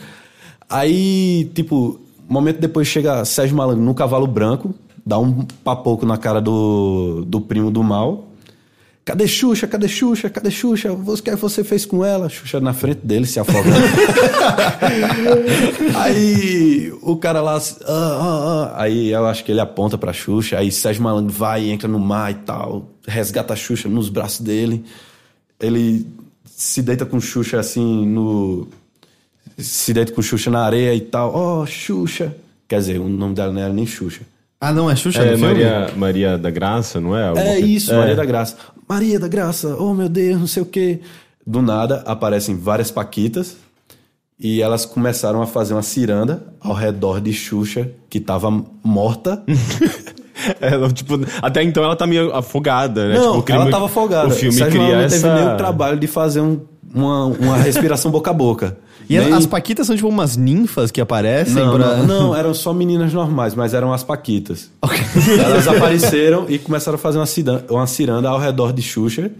Aí, tipo, um momento depois chega Sérgio Malandro no cavalo branco, dá um papoco na cara do, do primo do mal. Cadê Xuxa? Cadê Xuxa? Cadê Xuxa? O que é que você fez com ela? Xuxa na frente dele, se afogando. [laughs] aí o cara lá. ah, ah, ah. Aí eu acho que ele aponta pra Xuxa. Aí Sérgio Malandro vai e entra no mar e tal. Resgata a Xuxa nos braços dele. Ele se deita com Xuxa assim no. Se deita com Xuxa na areia e tal. Oh, Xuxa. Quer dizer, o nome dela não era nem Xuxa. Ah, não, é Xuxa É no filme? Maria, Maria da Graça, não é? Alguma É coisa- isso, Maria da Graça. Maria da Graça, oh meu Deus, não sei o quê. Do nada aparecem várias paquitas e elas começaram a fazer uma ciranda ao redor de Xuxa, que tava morta. É, [laughs] ela, tipo, até então ela tá meio afogada, né? Não, Tipo, o crime- ela tava afogada. O filme Sérgio cria essa... teve nem o trabalho de fazer um- uma, uma respiração boca a boca. E Nem- as Paquitas são tipo umas ninfas que aparecem Não, pra... não, não, [laughs] eram só meninas normais, mas eram as paquitas. Elas apareceram e começaram a fazer uma ciranda, uma ciranda ao redor de Xuxa.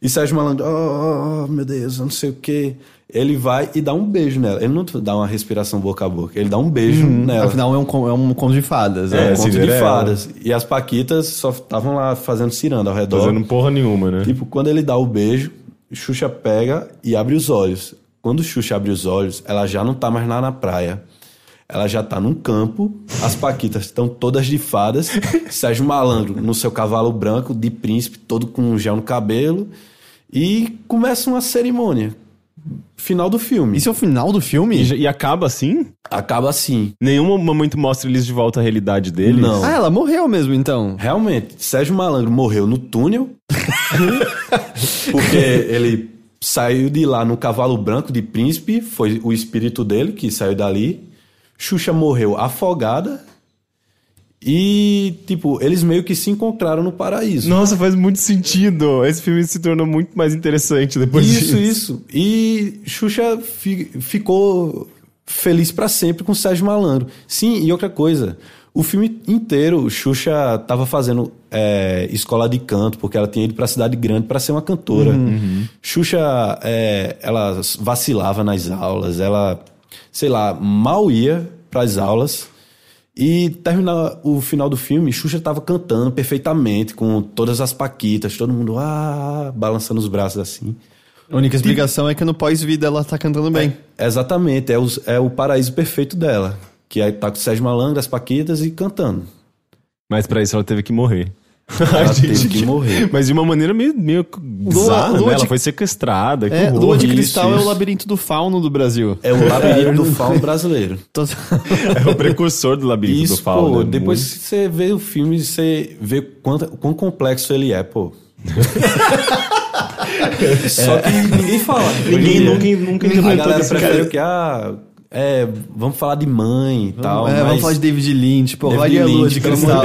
E Sérgio Malandro, oh, oh, oh, meu Deus, eu não sei o quê. Ele vai e dá um beijo nela. Ele não dá uma respiração boca a boca, ele dá um beijo nela. Afinal, é um, é um conto de fadas. É, né? um conto de fadas. E as paquitas só estavam lá fazendo ciranda ao redor. Fazendo porra nenhuma, né? Tipo, quando ele dá o beijo, Xuxa pega e abre os olhos. Quando Xuxa abre os olhos, ela já não tá mais lá na praia. Ela já tá num campo, as paquitas estão todas de fadas, [laughs] Sérgio Malandro no seu cavalo branco de príncipe, todo com um gel no cabelo, e começa uma cerimônia. Final do filme. Isso é o final do filme? E, e acaba assim? Acaba assim. Nenhum momento mostra eles de volta à realidade deles? Não. Ah, ela morreu mesmo, então. Realmente, Sérgio Malandro morreu no túnel, [laughs] porque ele saiu de lá no cavalo branco de príncipe, foi o espírito dele que saiu dali. Xuxa morreu afogada e, tipo, eles meio que se encontraram no paraíso. Nossa, faz muito sentido. Esse filme se tornou muito mais interessante depois Isso, disso. isso. E Xuxa fi- ficou feliz pra sempre com Sérgio Malandro. Sim, e outra coisa. O filme inteiro, Xuxa tava fazendo é, escola de canto, porque ela tinha ido pra cidade grande pra ser uma cantora. Xuxa, é, ela vacilava nas aulas, ela, sei lá, mal ia pras aulas. E terminar o final do filme, Xuxa tava cantando perfeitamente, com todas as paquitas, todo mundo ah, balançando os braços assim. A única explicação é que no pós-vida ela tá cantando bem. Exatamente, é, os- é o paraíso perfeito dela. Que aí tá com o Sérgio Malandro, as Paquitas e cantando. Mas pra isso ela teve que morrer. Ela [laughs] teve que morrer. Mas de uma maneira meio, meio bizarra, lua né? Ela de- foi sequestrada. que É, horror. Lua de Isso, Cristal é o isso. labirinto do fauno do Brasil. É o labirinto do fauno brasileiro. [laughs] É o precursor do labirinto do Isso, fauno. pô, né? depois Muito- que você vê o filme, você vê quanto, quão complexo ele é, pô. [laughs] Só que ninguém fala. Ninguém Ninguém- nunca, nunca A implementou galera prefere o que? Ah, é, vamos falar de mãe e tal. é, mas vamos falar de David Lynch, pô, David a Lua Lynch, de Cristal.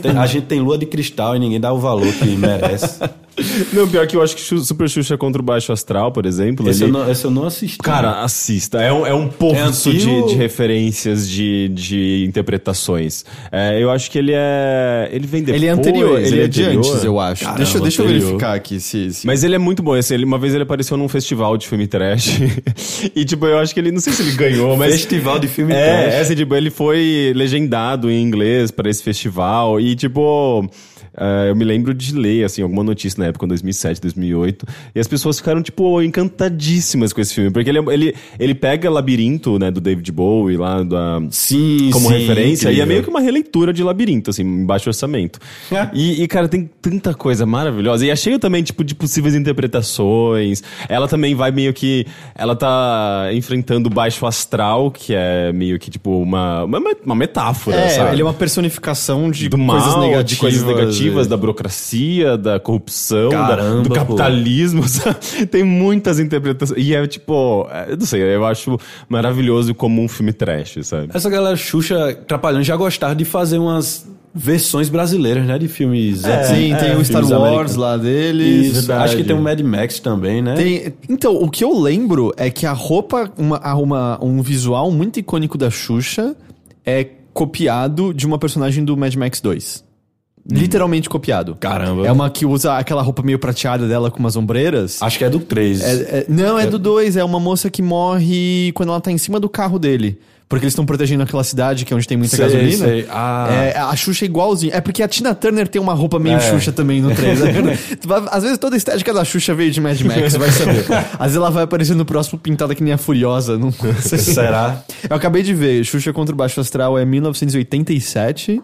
Tem- a gente tem lua de cristal e ninguém dá o valor que merece. [laughs] [laughs] Não, pior que eu acho que Super Xuxa contra o Baixo Astral, por exemplo. Esse, ele- eu não, esse eu não assisti. Cara, assista. É um, é um poço É de, de referências, de, de interpretações. É, eu acho que ele é. Ele vem depois. Ele é anterior, ele, é de anterior. antes, eu acho. Caramba, deixa deixa eu verificar aqui se. se... Mas ele é muito bom. Esse, ele, uma vez ele apareceu num festival de filme trash. [laughs] e, tipo, eu acho que ele. Não sei se ele ganhou, mas. Festival de filme É, trash. essa, tipo, ele foi legendado em inglês pra esse festival. E, tipo. É, eu me lembro de ler, assim, alguma notícia na época, em 2007, 2008, e as pessoas ficaram, tipo, encantadíssimas com esse filme, porque ele, é- ele, ele pega Labirinto, né, do David Bowie, lá da, Sim, como sim, referência, e é incrível. meio que uma releitura de Labirinto, assim, em baixo orçamento. É. [laughs] E, e, cara, tem tanta coisa maravilhosa. E é cheio também, tipo, de possíveis interpretações. Ela também vai meio que. Ela tá enfrentando o baixo astral, que é meio que, tipo, uma, uma, uma metáfora, é, sabe? ele é uma personificação de do coisas mal, negativas. de coisas negativas, é. da burocracia, da corrupção, da- Caramba, do pô. capitalismo. [laughs] Tem muitas interpretações. E é tipo, é, eu não sei, eu acho maravilhoso como um filme trash, sabe? Essa galera Xuxa, Trapalhões, já gostava de fazer umas versões brasileiras, né? De filmes. É, Sim, tem o Star Wars americanos. lá deles. Isso, acho que tem o Mad Max também, né? Tem- então, o que eu lembro é que a roupa, uma, uma- um visual muito icônico da Xuxa é copiado de uma personagem do Mad Max 2. Literalmente copiado. Caramba. É uma que usa aquela roupa meio prateada dela com umas ombreiras. Acho que é do 3. É- é- não, é do 2. É uma moça que morre quando ela tá em cima do carro dele. Porque eles estão protegendo aquela cidade que é onde tem muita Sei, gasolina. sei. Ah. É, a Xuxa é igualzinho. É porque a Tina Turner tem uma roupa meio É. Xuxa também no 3. [laughs] [laughs] Às vezes toda a estética da Xuxa veio de Mad Max, vai saber. [laughs] Às vezes ela vai aparecer no próximo pintada que nem a Furiosa. Não sei. Será? Eu acabei de ver. Xuxa contra o Baixo Astral é 1987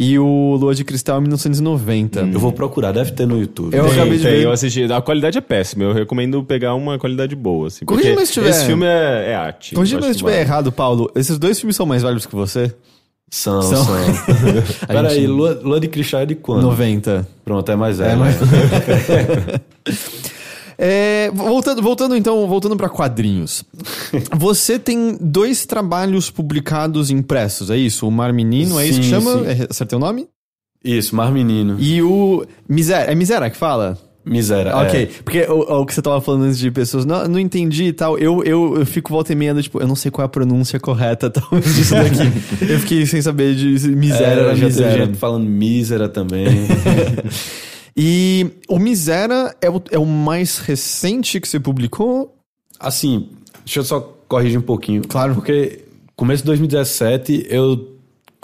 e o Lua de Cristal é 1990. Eu vou procurar, deve ter no YouTube. Eu Tem, acabei de tem, ver. Eu assisti. A qualidade é péssima. Eu recomendo pegar uma qualidade boa. Assim, Corrija porque se estiver- Esse filme é, é arte. Corrija se estiver errado, Paulo. Esses dois filmes são mais válidos que você? São, São. são. [laughs] Peraí, gente- Lua, Lua de Cristal é de quando? 90. Pronto, é mais É, velho. [laughs] É, voltando, voltando então, voltando para quadrinhos. [laughs] Você tem dois trabalhos publicados impressos, é isso? O Mar Menino, é isso que Sim, chama? sim. É, acertei o nome? Isso, Mar Menino. E o Misera, é Misera que fala? Miséria. ok, é. porque o, o que você tava falando antes de pessoas, não, não entendi e tal, eu, eu, eu fico volta e meia, tipo, eu não sei qual é a pronúncia correta [laughs] talvez disso [laughs] daqui. eu fiquei sem saber de miséria É, era já miséria. teve gente falando mísera também. E o Misera é o, é o mais recente que você publicou? assim, deixa eu só corrigir um pouquinho. Claro. Porque começo de 2017 eu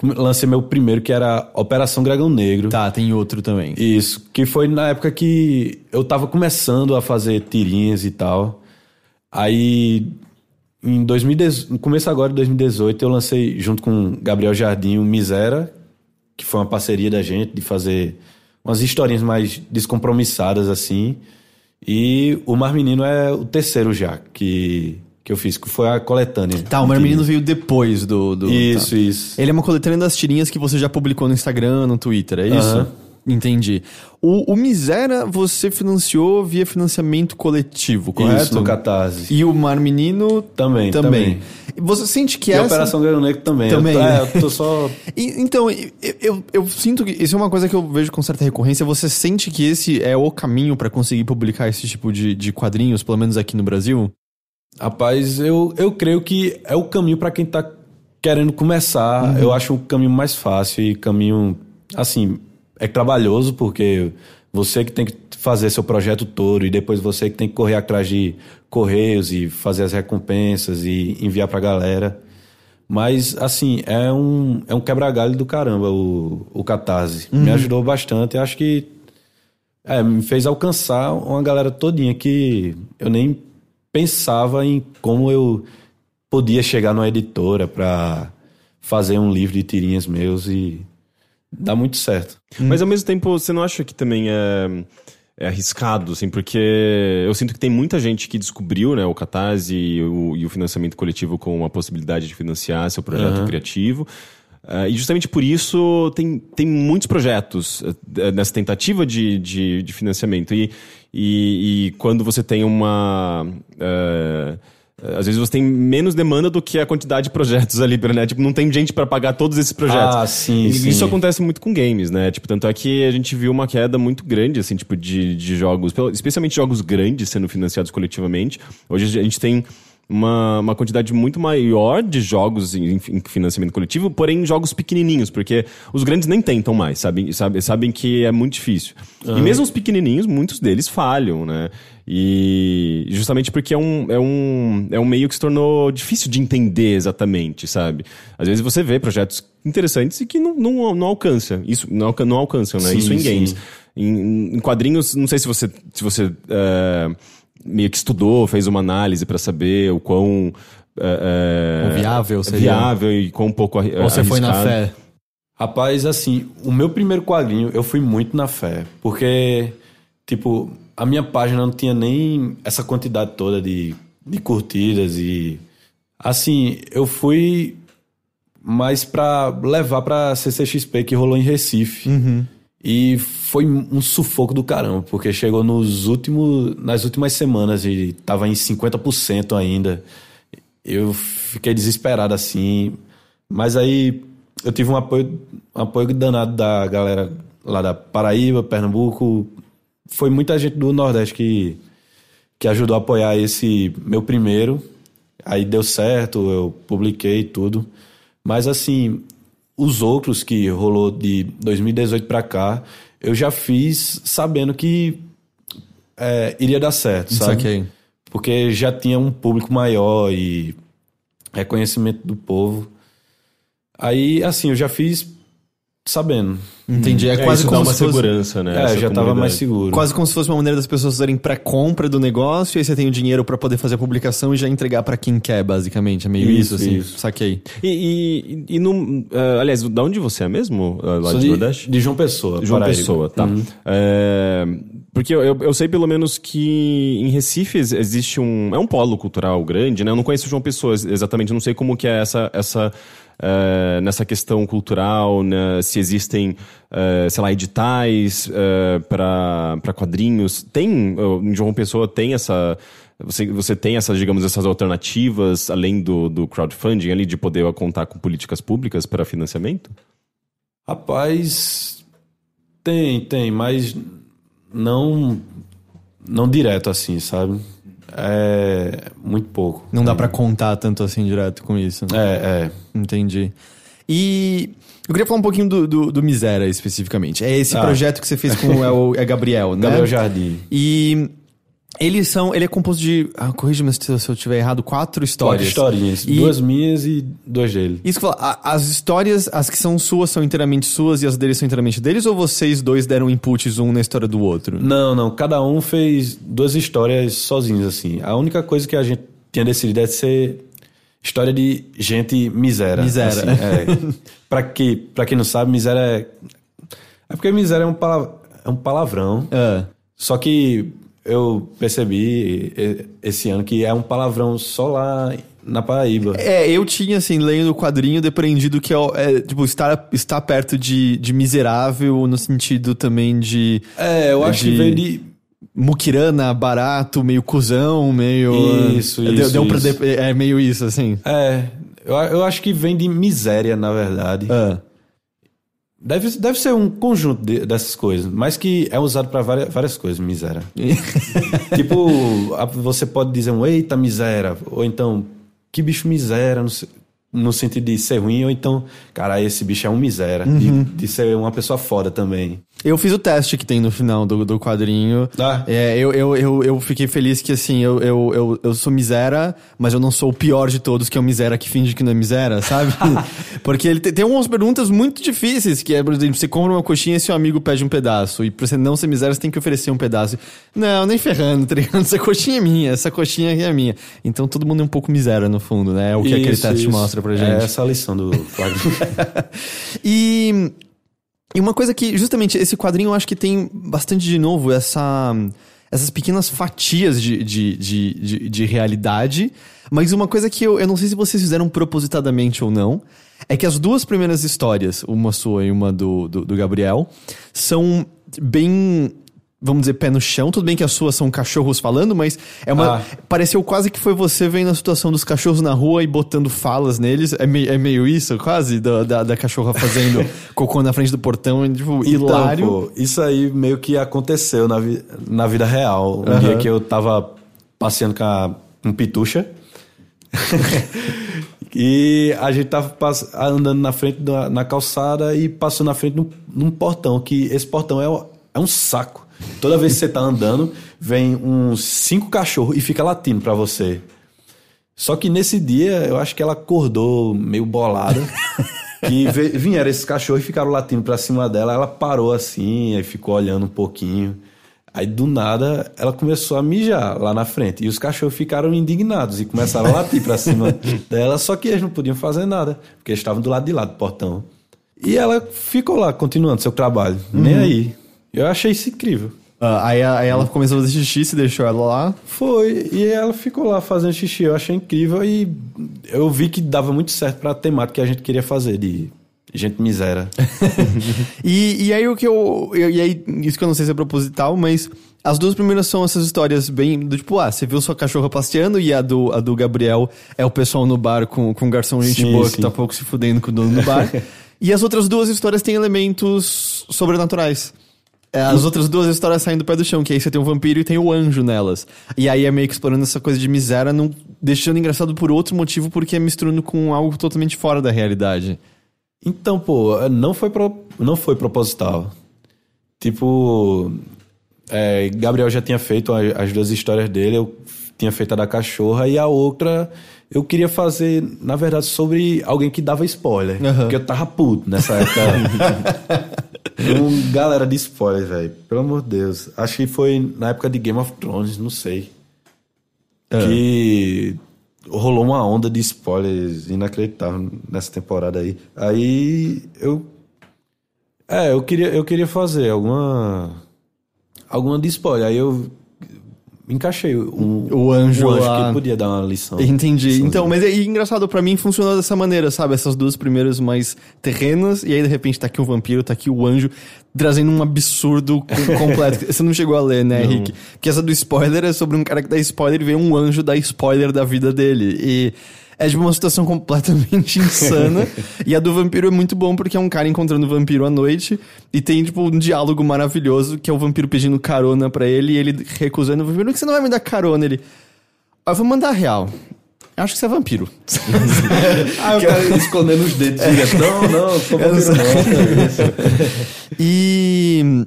lancei meu primeiro, que era Operação Dragão Negro. Tá, tem outro também. Isso, que foi na época que eu tava começando a fazer tirinhas e tal. Aí, em 2010, no começo agora de 2018, eu lancei junto com Gabriel Jardim o Misera, que foi uma parceria da gente de fazer umas historinhas mais descompromissadas assim. E o Mar Menino é o terceiro já que, que eu fiz, que foi a coletânea. Tá, o Mar Menino veio depois do. do Isso, tá. isso. Ele é uma coletânea das tirinhas que você já publicou no Instagram, no Twitter, é isso? Aham. Entendi. O, o Misera você financiou via financiamento coletivo, correto? Isso, no Catarse. E o Mar Menino Também, também. também. Você sente que E a essa... Operação Dragão Negro também. Também, Eu, né? é, eu tô só [laughs] E- então, eu, eu, eu sinto que isso é uma coisa que eu vejo com certa recorrência. Você sente que esse é o caminho pra conseguir publicar esse tipo de, de quadrinhos, pelo menos aqui no Brasil? Rapaz, eu, eu creio que é o caminho para quem tá querendo começar. Eu acho o caminho mais fácil e caminho, assim, é trabalhoso porque você que tem que fazer seu projeto todo e depois você que tem que correr atrás de correios e fazer as recompensas e enviar pra galera. Mas, assim, é um, é um quebra-galho do caramba o, o Catarse. Me ajudou bastante. Acho que é, me fez alcançar uma galera todinha que eu nem pensava em como eu podia chegar numa editora pra fazer um livro de tirinhas meus e dá muito certo. Mas ao mesmo tempo, você não acha que também é, é arriscado, assim, porque eu sinto que tem muita gente que descobriu né, o Catarse e o, e o financiamento coletivo com a possibilidade de financiar seu projeto criativo. Ah, e justamente por isso tem, tem muitos projetos eh, nessa tentativa de, de, de financiamento. E, e, e quando você tem uma. eh, Às vezes você tem menos demanda do que a quantidade de projetos [laughs] ali, né? Tipo, não tem gente pra pagar todos esses projetos. Ah, sim, sim. Isso acontece muito com games, né? Tipo, tanto é que a gente viu uma queda muito grande, assim, tipo, de, de jogos, especialmente jogos grandes sendo financiados coletivamente. Hoje a gente tem uma, uma quantidade muito maior de jogos em, em financiamento coletivo, porém jogos pequenininhos, porque os grandes nem tentam mais, sabem, sabem, sabem que é muito difícil. E mesmo os pequenininhos, muitos deles falham, né? E justamente porque é um, é, um, é um meio que se tornou difícil de entender exatamente, sabe? Às vezes você vê projetos interessantes e que não, não, não alcança. Isso, não, não alcançam, né? Sim, Isso em sim. games. Em, em quadrinhos, não sei se você, se você é, meio que estudou, fez uma análise pra saber o quão. É, é, O viável seria. viável e quão pouco arri- Ou você foi na fé? Rapaz, assim, o meu primeiro quadrinho eu fui muito na fé. Porque, tipo, a minha página não tinha nem essa quantidade toda de, de curtidas e. Assim, eu fui mais pra levar pra CCXP que rolou em Recife. E foi um sufoco do caramba, porque chegou nos últimos, nas últimas semanas e tava em 50% ainda. Eu fiquei desesperado assim. Mas aí eu tive um apoio, um apoio danado da galera lá da Paraíba, Pernambuco. Foi muita gente do Nordeste que, que ajudou a apoiar esse meu primeiro. Aí deu certo, eu publiquei tudo. Mas assim, os outros que rolou de 2018 pra cá, eu já fiz sabendo que é, iria dar certo, sabe? Saquei. Porque já tinha um público maior e reconhecimento do povo. Aí, assim, eu já fiz sabendo. Entendi. É, É, quase isso dá como uma se fosse... segurança, né? É, essa já tava comunidade. mais seguro. Quase como se fosse uma maneira das pessoas fazerem pré-compra do negócio e aí você tem o dinheiro pra poder fazer a publicação e já entregar pra quem quer, basicamente. É meio isso, Isso, assim. isso. Saquei. E, e, e no, ah, aliás, de onde você é mesmo? ah, lá Sou de de, Nordeste? de João Pessoa. João Paraíba. Pessoa, tá. Uhum. É, porque eu, eu, eu sei pelo menos que em Recife ex- existe um. É um polo cultural grande, né? Eu não conheço João Pessoa ex- exatamente, eu não sei como que é essa. essa é, nessa questão cultural, né? se existem, é, sei lá, editais para quadrinhos. Tem, uh, em João Pessoa tem essa. Você, você tem essas, digamos, essas alternativas, além do, do crowdfunding ali, de poder contar com políticas públicas para financiamento? Rapaz, tem, tem, mas não, não direto assim, sabe? É muito pouco. Não dá pra contar tanto assim direto com isso. né? É, é. Entendi. E eu queria falar um pouquinho do, do, do Misera especificamente. É esse Ah. projeto que você fez com o, [laughs] é o- é Gabriel, né? Gabriel Jardim. E eles são. Ele é composto de. Ah, corrija-me se eu se eu tiver errado, quatro histórias. Quatro historinhas. E- Duas minhas e duas dele. Isso que eu falo, as histórias, as que são suas, são inteiramente suas e as deles são inteiramente deles, ou vocês dois deram inputs um na história do outro? Não, não. Cada um fez duas histórias sozinhos, assim. A única coisa que a gente tinha decidido é ser história de gente misera. Misera. Assim, é. [laughs] pra, que, pra quem não sabe, misera é. É porque misera é um, pala- é um palavrão. Ah, Só que eu percebi esse ano que é um palavrão só lá na Paraíba. É, eu tinha, assim, lendo o quadrinho, depreendido que é, é, tipo, estar, estar perto de, de miserável no sentido também de. É, eu acho de- que veio de. Muquirana, barato, meio cuzão, meio. Isso, Deu- isso, deu pra isso. É meio isso, assim. É, eu, eu acho que vem de miséria, na verdade. Ah. Deve, deve ser um conjunto de- dessas coisas, mas que é usado pra várias, várias coisas, miséria. [laughs] tipo, você pode dizer um eita miséria, ou então, que bicho miséria, no, no sentido de ser ruim, ou então, cara, esse bicho é um miséria, de, de ser uma pessoa foda também. Eu fiz o teste que tem no final do, do quadrinho. Ah. É, eu, eu, eu, eu fiquei feliz que, assim, eu, eu, eu, eu sou misera, mas eu não sou o pior de todos, que é o misera que finge que não é misera, sabe? [laughs] Porque ele tem, tem umas perguntas muito difíceis, que é, por exemplo, você compra uma coxinha e seu amigo pede um pedaço, e pra você não ser misera, você tem que oferecer um pedaço. Não, nem ferrando, tá ligado? Essa coxinha é minha, essa coxinha aqui é minha. Então todo mundo é um pouco misera, no fundo, né? É o que aquele Isso, teste isso. mostra pra É gente. essa a lição do quadrinho. [laughs] E, e uma coisa que, justamente, esse quadrinho eu acho que tem bastante de novo essa, essas pequenas fatias de, de, de, de, de realidade. Mas uma coisa que eu, eu não sei se vocês fizeram propositadamente ou não, é que as duas primeiras histórias, uma sua e uma do, do, do Gabriel, são bem vamos dizer, pé no chão. Tudo bem que as suas são cachorros falando, mas é uma. Ah. Pareceu quase que foi você vendo a situação dos cachorros na rua e botando falas neles. É, mei- é meio isso, quase, da, da, da cachorra fazendo [laughs] cocô na frente do portão. Tipo, hilário. Então, pô, isso aí meio que aconteceu na, vi- na vida real. Um Aham. dia que eu tava passeando com a, um pitucha. [laughs] e a gente tava andando na frente da, na calçada e passou na frente num, num portão, que esse portão é, é um saco. Toda vez que você tá andando, vem uns cinco cachorros e fica latindo pra você. Só que nesse dia, eu acho que ela acordou meio bolada. [laughs] que vieram esses cachorros e ficaram latindo pra cima dela. Ela parou assim, aí ficou olhando um pouquinho. Aí do nada ela começou a mijar lá na frente. E os cachorros ficaram indignados e começaram a latir pra cima [laughs] dela. Só que eles não podiam fazer nada, porque eles estavam do lado de lá do portão. E ela ficou lá, continuando seu trabalho. Nem aí. Eu achei isso incrível. Ah, aí, aí ela começou a fazer xixi, você deixou ela lá. Foi, e ela ficou lá fazendo xixi. Eu achei incrível e eu vi que dava muito certo pra temática que a gente queria fazer, de gente miséria. [laughs] E, e aí o que eu, eu- E aí, isso que eu não sei se é proposital, mas as duas primeiras são essas histórias bem. Do tipo, ah, você viu sua cachorra passeando e a do, a do Gabriel é o pessoal no bar com, com o garçom gente Sim, boa sim. que tá pouco se fudendo com o dono do bar. [laughs] e as outras duas histórias têm elementos sobrenaturais. É, As outras duas histórias saem do pé do chão, que aí você tem o vampiro e tem o anjo nelas. E aí é meio que explorando essa coisa de miséria, não, deixando engraçado por outro motivo, porque é misturando com algo totalmente fora da realidade. Então, pô, não foi, pro- não foi proposital. Tipo, é, Gabriel já tinha feito as duas histórias dele, eu tinha feito a da cachorra, e a outra eu queria fazer, na verdade, sobre alguém que dava spoiler. Aham. Porque eu tava puto nessa época. um, [laughs] galera de spoiler, velho. Pelo amor de Deus. Acho que foi na época de Game of Thrones, não sei. Que rolou uma onda de spoilers inacreditável nessa temporada aí. Aí eu. É, eu queria, eu queria fazer alguma. Alguma de spoiler. Aí eu encaixei um, O anjo um anjo lá. que podia dar uma lição. Entendi. Liçãozinha. Então, mas é e engraçado, pra mim funcionou dessa maneira, sabe? Essas duas primeiras mais terrenas, e aí de repente tá aqui o vampiro, tá aqui o anjo, trazendo um absurdo com- [laughs] completo. Você não chegou a ler, né, Rick? Porque essa do spoiler é sobre um cara que dá spoiler e vem um anjo dar spoiler da vida dele. E é de uma situação completamente [laughs] insana. e a do vampiro é muito bom porque é um cara encontrando o vampiro à noite e tem, tipo, um diálogo maravilhoso que é o vampiro pedindo carona pra ele e ele recusando o vampiro. Por que você não vai me dar carona? Ele. "Ah, Eu vou mandar real. Eu acho que você é vampiro. [laughs] Ah, o cara escondendo os dedos. direto. Não, não, sou [laughs] vampiro não. E.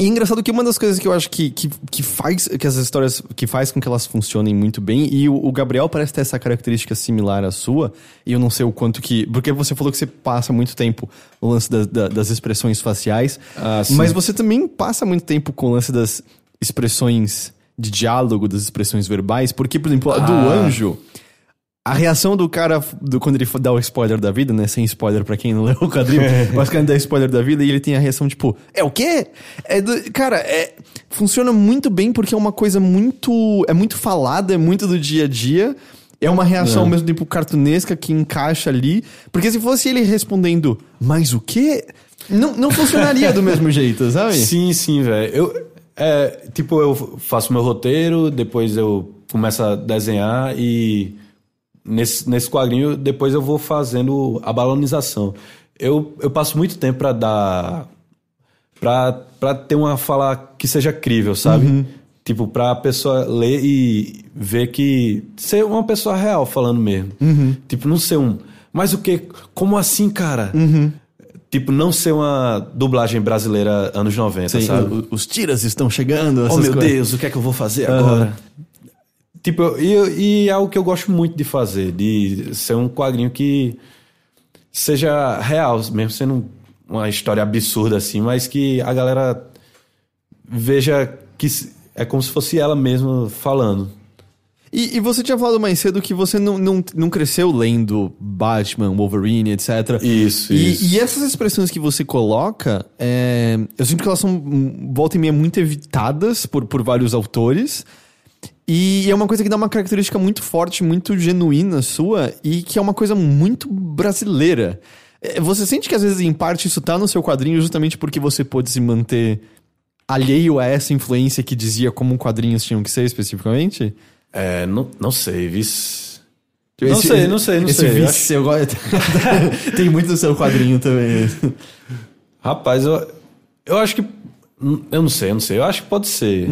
E é engraçado que uma das coisas que eu acho que, que, que faz que as histórias que faz com que elas funcionem muito bem, e o, o Gabriel parece ter essa característica similar à sua, e eu não sei o quanto que. Porque você falou que você passa muito tempo no lance da- da- das expressões faciais, Ah, mas você também passa muito tempo com o lance das expressões de diálogo, das expressões verbais, porque, por exemplo, a do Ah. anjo. A reação do cara, do, quando ele dá o spoiler da vida, né? Sem spoiler pra quem não leu o quadrinho, mas quando ele dá spoiler da vida e ele tem a reação tipo, é o quê? É do- cara, é, funciona muito bem porque é uma coisa muito. É muito falada, é muito do dia a dia. É uma reação ao mesmo tempo cartunesca que encaixa ali. Porque se fosse ele respondendo, mas o quê? Não, não funcionaria do mesmo [laughs] jeito, sabe? Sim, sim, velho. Eu, é, tipo, eu faço meu roteiro, depois eu começo a desenhar e nesse, nesse quadrinho depois eu vou fazendo a balonização. Eu, eu passo muito tempo pra dar. Pra, pra ter uma fala que seja crível, sabe? Tipo, pra pessoa ler e ver que. Ser uma pessoa real falando mesmo. Tipo, não ser um. Mas o que? Como assim, cara? Tipo, não ser uma dublagem brasileira anos 90, Sim, sabe? os tiras estão chegando. Oh meu coisas. Deus, o que é que eu vou fazer agora? Tipo, e, e é algo que eu gosto muito de fazer, de ser um quadrinho que seja real, mesmo sendo uma história absurda assim, mas que a galera veja que é como se fosse ela mesma falando. E, e você tinha falado mais cedo que você não, não, não cresceu lendo Batman, Wolverine, etc. Isso, E, isso. e essas expressões que você coloca, é, eu sinto que elas são, volta e meia, muito evitadas por, por vários autores. E é uma coisa que dá uma característica muito forte, muito genuína sua, e que é uma coisa muito brasileira. É, Você sente que às vezes, em parte, isso tá no seu quadrinho justamente porque você pôde se manter alheio a essa influência que dizia como quadrinhos tinham que ser especificamente? É, não, não sei, vice. Tipo, Não esse- sei, não sei, não esse sei. Eu Vice seu gosto- [laughs] Tem muito no seu quadrinho também. Rapaz, eu, eu acho que. Eu não sei, eu não sei. Eu acho que pode ser.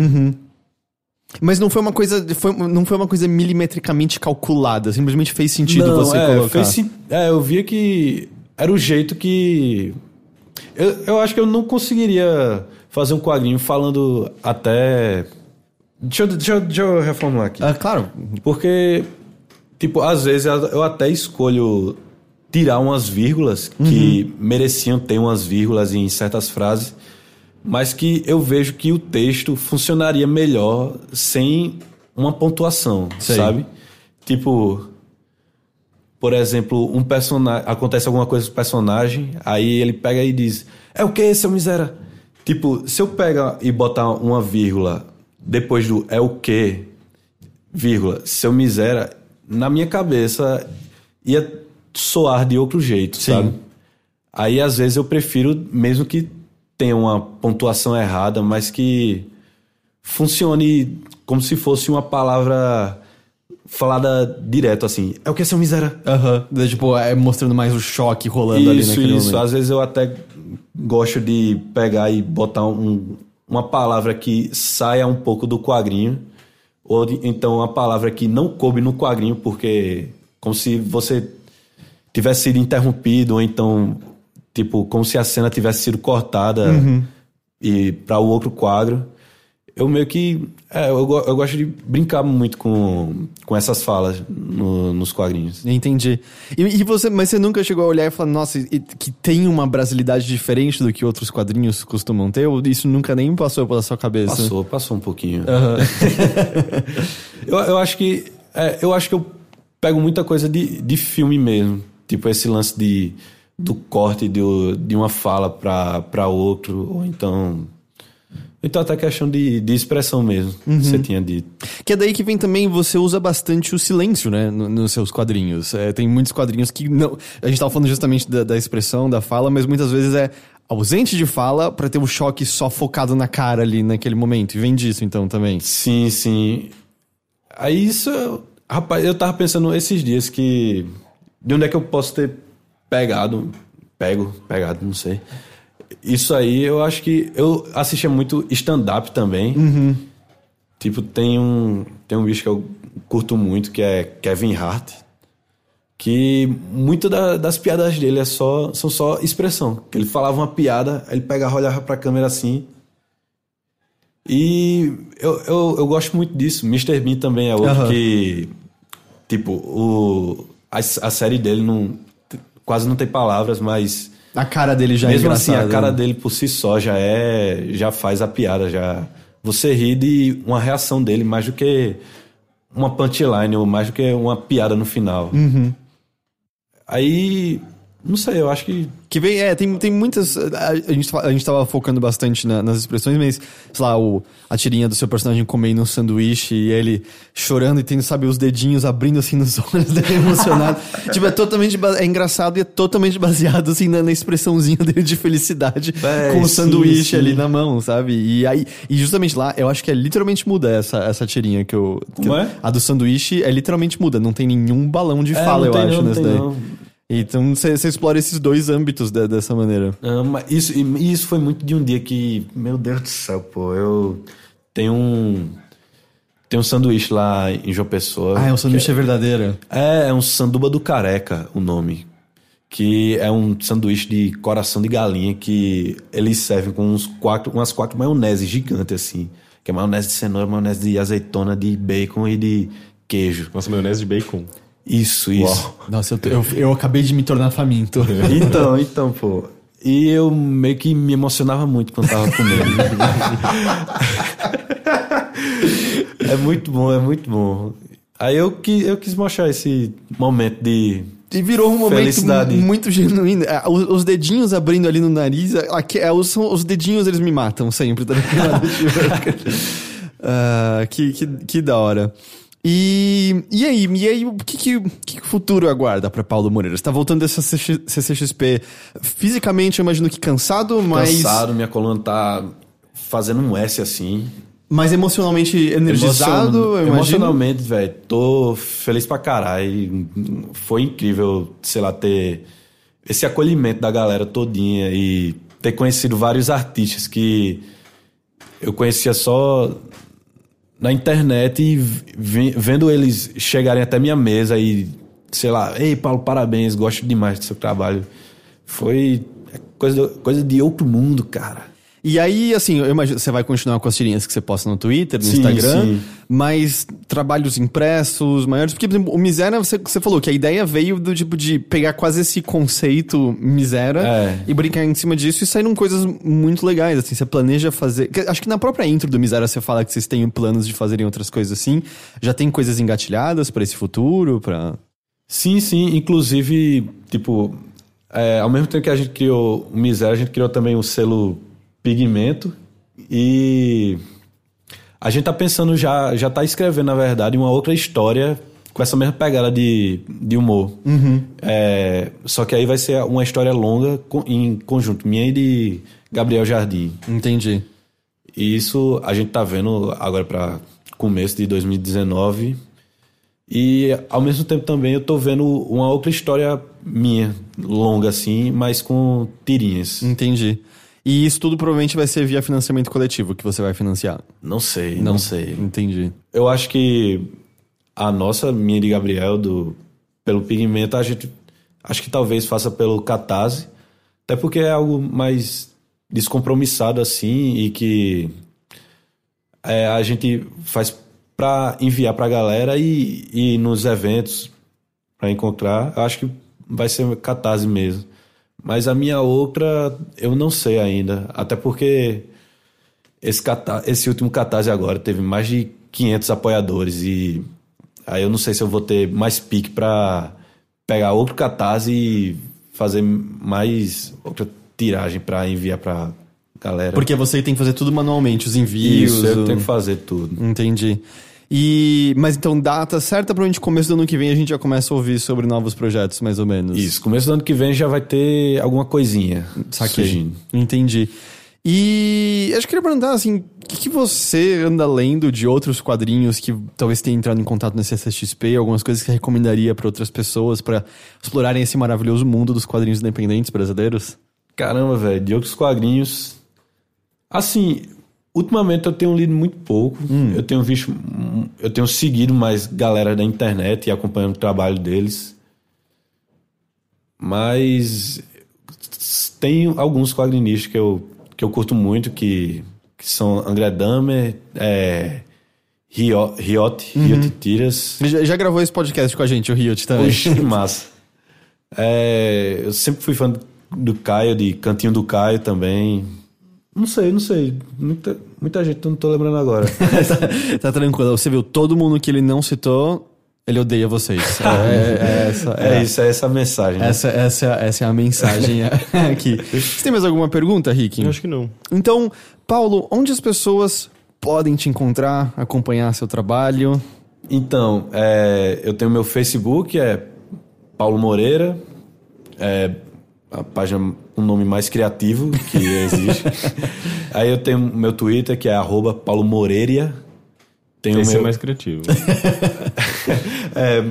Mas não foi uma coisa. Foi, não foi uma coisa milimetricamente calculada. Simplesmente fez sentido Não, você é, colocar. fez é, eu via que era o jeito que. Eu, eu acho que eu não conseguiria fazer um quadrinho falando até. Deixa eu, deixa eu, deixa eu reformular aqui. Ah, claro. Porque, tipo, às vezes eu eu até escolho tirar umas vírgulas que mereciam ter umas vírgulas em certas frases, mas que eu vejo que o texto funcionaria melhor sem uma pontuação, Sei. sabe? Tipo, por exemplo, um personagem. Acontece alguma coisa com o personagem, aí ele pega e diz: É o que, seu miséria? Tipo, se eu pegar e botar uma vírgula depois do é o que, vírgula, seu miséria, na minha cabeça ia soar de outro jeito, Sim. sabe? Aí às vezes eu prefiro, mesmo que tenha uma pontuação errada, mas que funcione como se fosse uma palavra falada direto, assim. É o que, seu miséria? Aham. Daí, Tipo, é mostrando mais o choque rolando ali Isso, naquele isso. momento. Às vezes eu até gosto de pegar e botar um- uma palavra que saia um pouco do quadrinho, ou de- então uma palavra que não coube no quadrinho, porque como se você tivesse sido interrompido, ou então, tipo, como se a cena tivesse sido cortada e para o outro quadro. Eu meio que. É, eu, eu gosto de brincar muito com, com essas falas no- nos quadrinhos. Entendi. E, e você, mas você nunca chegou a olhar e falar, nossa, que tem uma brasilidade diferente do que outros quadrinhos costumam ter? Ou isso nunca nem passou pela sua cabeça? Passou, passou um pouquinho. Aham. [laughs] Eu, eu acho que. é, eu acho que eu pego muita coisa de, de filme mesmo. Tipo, esse lance de, do corte de, de uma fala pra, pra outro, ou então. Então, até questão de, de expressão mesmo, que você tinha dito. Que é daí que vem também, você usa bastante o silêncio, né, no- nos seus quadrinhos. É, tem muitos quadrinhos que não... A gente tava falando justamente da, da expressão, da fala, mas muitas vezes é ausente de fala pra ter um choque só focado na cara ali naquele momento. E vem disso, então, também. Sim, sim. Aí isso. Rapaz, eu tava pensando esses dias que. De onde é que eu posso ter pegado? Pego, pegado, não sei. Isso aí, eu acho que. Eu assistia muito stand-up também. Tipo, tem um. Tem um bicho que eu curto muito, que é Kevin Hart. Que muito da- das piadas dele é só, são só expressão. Ele falava uma piada, aí ele pegava, olhava pra câmera assim. E eu, eu, eu gosto muito disso. Mr. Bean também é outro Aham. que. Tipo, o, a, a série dele não, quase não tem palavras, mas. A cara dele já é mesmo assim, a cara dele por si só já é. Já faz a piada. já Você ri de uma reação dele mais do que uma punchline, ou mais do que uma piada no final. Uhum. Aí. Não sei, eu acho que. Que vem, é, tem, tem muitas. A, a gente, a gente tava focando bastante na- nas expressões, mas, sei lá, o, a tirinha do seu personagem comendo um sanduíche e ele chorando e tendo, sabe, os dedinhos abrindo assim nos [laughs] olhos dele emocionado. [laughs] tipo, é totalmente. É engraçado e é totalmente baseado, assim, na, na expressãozinha dele de felicidade É, com o sim, sanduíche sim. ali na mão, sabe? E aí. E justamente lá, eu acho que é literalmente muda essa, essa tirinha que eu. que Como é? A do sanduíche é literalmente muda, não tem nenhum balão de É, fala, eu tem acho, não, tem daí. não. Então você explora esses dois âmbitos de- dessa maneira. Ah, mas isso, e isso foi muito de um dia que, meu Deus do céu, pô, eu tenho um tem um sanduíche lá em João Pessoa. Ah, é um sanduíche é verdadeiro. É, é um sanduba do careca, o nome. Que é um sanduíche de coração de galinha que eles servem com uns quatro, umas quatro maionese gigantes assim. Que é maionese de cenoura, maionese de azeitona, de bacon e de queijo. Nossa, maionese de bacon. Isso, isso. Nossa, eu, eu, eu acabei de me tornar faminto. [laughs] Então, então, pô. E eu meio que me emocionava muito quando tava comendo. [laughs] é muito bom, é muito bom. Aí eu, qui- eu quis mostrar esse momento de. E virou um momento Felicidade. mu- muito genuíno. Ah, Os, os dedinhos abrindo ali no nariz. Aqui, é, os, os dedinhos eles me matam sempre, tá ligado? [laughs] Ah, que, que, que da hora. E, e aí, e aí, o que, que, o que o futuro aguarda pra Paulo Moreira? Você tá voltando dessa CX CCXP fisicamente, eu imagino que cansado, mas. Cansado, minha coluna tá fazendo um S assim. Mas emocionalmente energizado, Emocion-. Emocionalmente, velho, tô feliz pra caralho. Foi incrível, sei lá, ter esse acolhimento da galera todinha e ter conhecido vários artistas que eu conhecia só na internet e vendo eles chegarem até minha mesa e, sei lá, ei, Paulo, parabéns, gosto demais do seu trabalho. Foi coisa, coisa de outro mundo, cara. E aí, assim, eu imagino, você vai continuar com as tirinhas que você posta no Twitter, no Sim, Instagram, sim. mas trabalhos impressos, maiores. Porque, por exemplo, o Misera, você, você falou que a ideia veio do tipo de pegar quase esse conceito Misera É. e brincar em cima disso e saíram coisas muito legais, assim. Você planeja fazer. Acho que na própria intro do Misera você fala que vocês têm planos de fazerem outras coisas assim. Já tem coisas engatilhadas pra esse futuro, pra. Sim, sim. Inclusive, tipo, é, ao mesmo tempo que a gente criou o Miséria, a gente criou também o selo Pigmento. E a gente tá pensando já, já tá escrevendo, na verdade, uma outra história com essa mesma pegada de, de humor. É, só que aí vai ser uma história longa em conjunto, minha e de Gabriel Jardim. Entendi. E isso a gente tá vendo agora para começo de 2019. E ao mesmo tempo também eu tô vendo uma outra história minha, longa assim, mas com tirinhas. Entendi. E isso tudo provavelmente vai ser via financiamento coletivo que você vai financiar. Não sei, não, sei. Entendi. Eu acho que a nossa, minha e de Gabriel, do, pelo pigmento, a gente acho que talvez faça pelo Catarse. Até porque é algo mais descompromissado assim e que é, a gente faz pra enviar pra galera e, e nos eventos pra encontrar. Eu acho que vai ser Catarse mesmo. Mas a minha outra, eu não sei ainda. Até porque esse, esse último Catarse agora teve mais de 500 apoiadores e aí eu não sei se eu vou ter mais pique pra pegar outro Catarse e fazer mais outra tiragem pra enviar pra galera. Porque você tem que fazer tudo manualmente, os envios. isso, eu o- tenho que fazer tudo. Entendi. E, mas então, data certa, provavelmente começo do ano que vem a gente já começa a ouvir sobre novos projetos, mais ou menos. Isso, começo do ano que vem já vai ter alguma coisinha Saquei. surgindo. Entendi. E acho que queria perguntar assim, o que, que você anda lendo de outros quadrinhos que talvez tenha entrado em contato nesse SSXP, algumas coisas que você recomendaria para outras pessoas para explorarem esse maravilhoso mundo dos quadrinhos independentes brasileiros? Caramba, velho, de outros quadrinhos. Assim, ultimamente eu tenho lido muito pouco. Eu tenho visto. Eu tenho seguido mais galera da internet e acompanhando o trabalho deles. Mas tem alguns quadrinistas que eu, que eu curto muito, que, que são André Damer, é, Rio- Riot, Riot Tiras. Já, já gravou esse podcast com a gente, o Riot também. Oxe, que [laughs] massa. É, eu sempre fui fã do Caio, de Cantinho do Caio também. Não sei, não sei. Muita, muita gente, eu não tô lembrando agora. [laughs] tá, tá tranquilo. Você viu, todo mundo que ele não citou, ele odeia vocês. [laughs] É, é- é essa, É, isso, é essa a mensagem. né? Essa, essa, essa é a mensagem [laughs] aqui. Você tem mais alguma pergunta, Rick? Eu acho que não. Então, Paulo, onde as pessoas podem te encontrar, acompanhar seu trabalho? Então, é, eu tenho meu Facebook, é Paulo Moreira. É a página com um nome mais criativo que existe. [laughs] Aí eu tenho meu Twitter, que é arroba Paulo Moreira. Tem que ser meu, mais criativo. [laughs] É,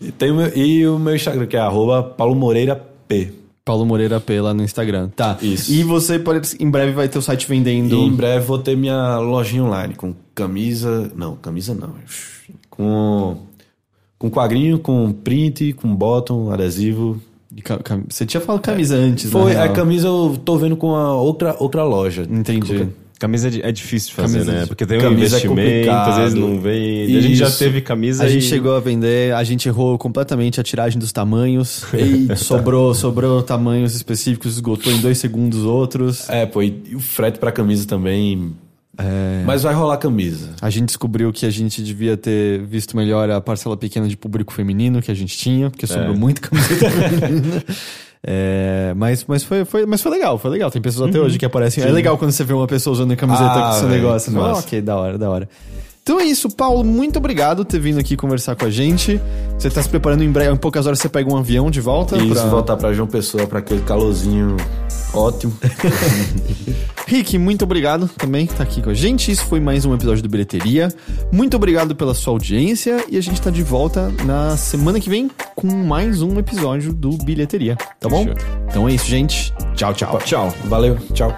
e, tem o meu, e o meu Instagram, que é arroba Paulo Moreira P. Paulo Moreira P lá no Instagram. Tá. Isso. E você pode, em breve vai ter o site E vendendo. em breve vou ter minha lojinha online com camisa. Não, camisa não. Com, com quadrinho, com print, com bottom, adesivo. Cam- Você tinha falado camisa antes, Foi, a camisa eu tô vendo com a outra, outra loja. Entendi. Camisa é é difícil de fazer, Camisa é né? di- Porque tem um Camisa é investimento, às vezes não vem. A gente já Isso. teve camisa A e... gente chegou a vender, a gente errou completamente a tiragem dos tamanhos. [laughs] E sobrou, sobrou tamanhos específicos, esgotou em dois segundos outros. É, pô, e o frete pra camisa também. Mas vai rolar camisa. A gente descobriu que a gente devia ter visto melhor a parcela pequena de público feminino que a gente tinha, porque sobrou muito camiseta feminina. [laughs] É, mas, mas, foi, foi, mas foi legal, foi legal. Tem pessoas até hoje que aparecem. É legal quando você vê uma pessoa usando a camiseta Ah, com seu velho, negócio. que Né? massa. ok, da hora, da hora. Então é isso, Paulo. Muito obrigado por ter vindo aqui conversar com a gente. Você tá se preparando em breve, em poucas horas você pega um avião de volta. Isso, pra... voltar pra João Pessoa, pra aquele calorzinho ótimo. [laughs] Rick, muito obrigado também por estar aqui com a gente. Isso foi mais um episódio do Bilheteria. Muito obrigado pela sua audiência e a gente tá de volta na semana que vem com mais um episódio do Bilheteria, tá bom? Então é isso, gente. Tchau, tchau. Tchau, valeu, tchau.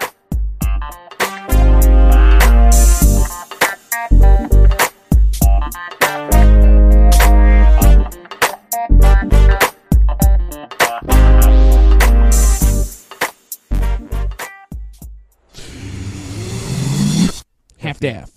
Daff Daff.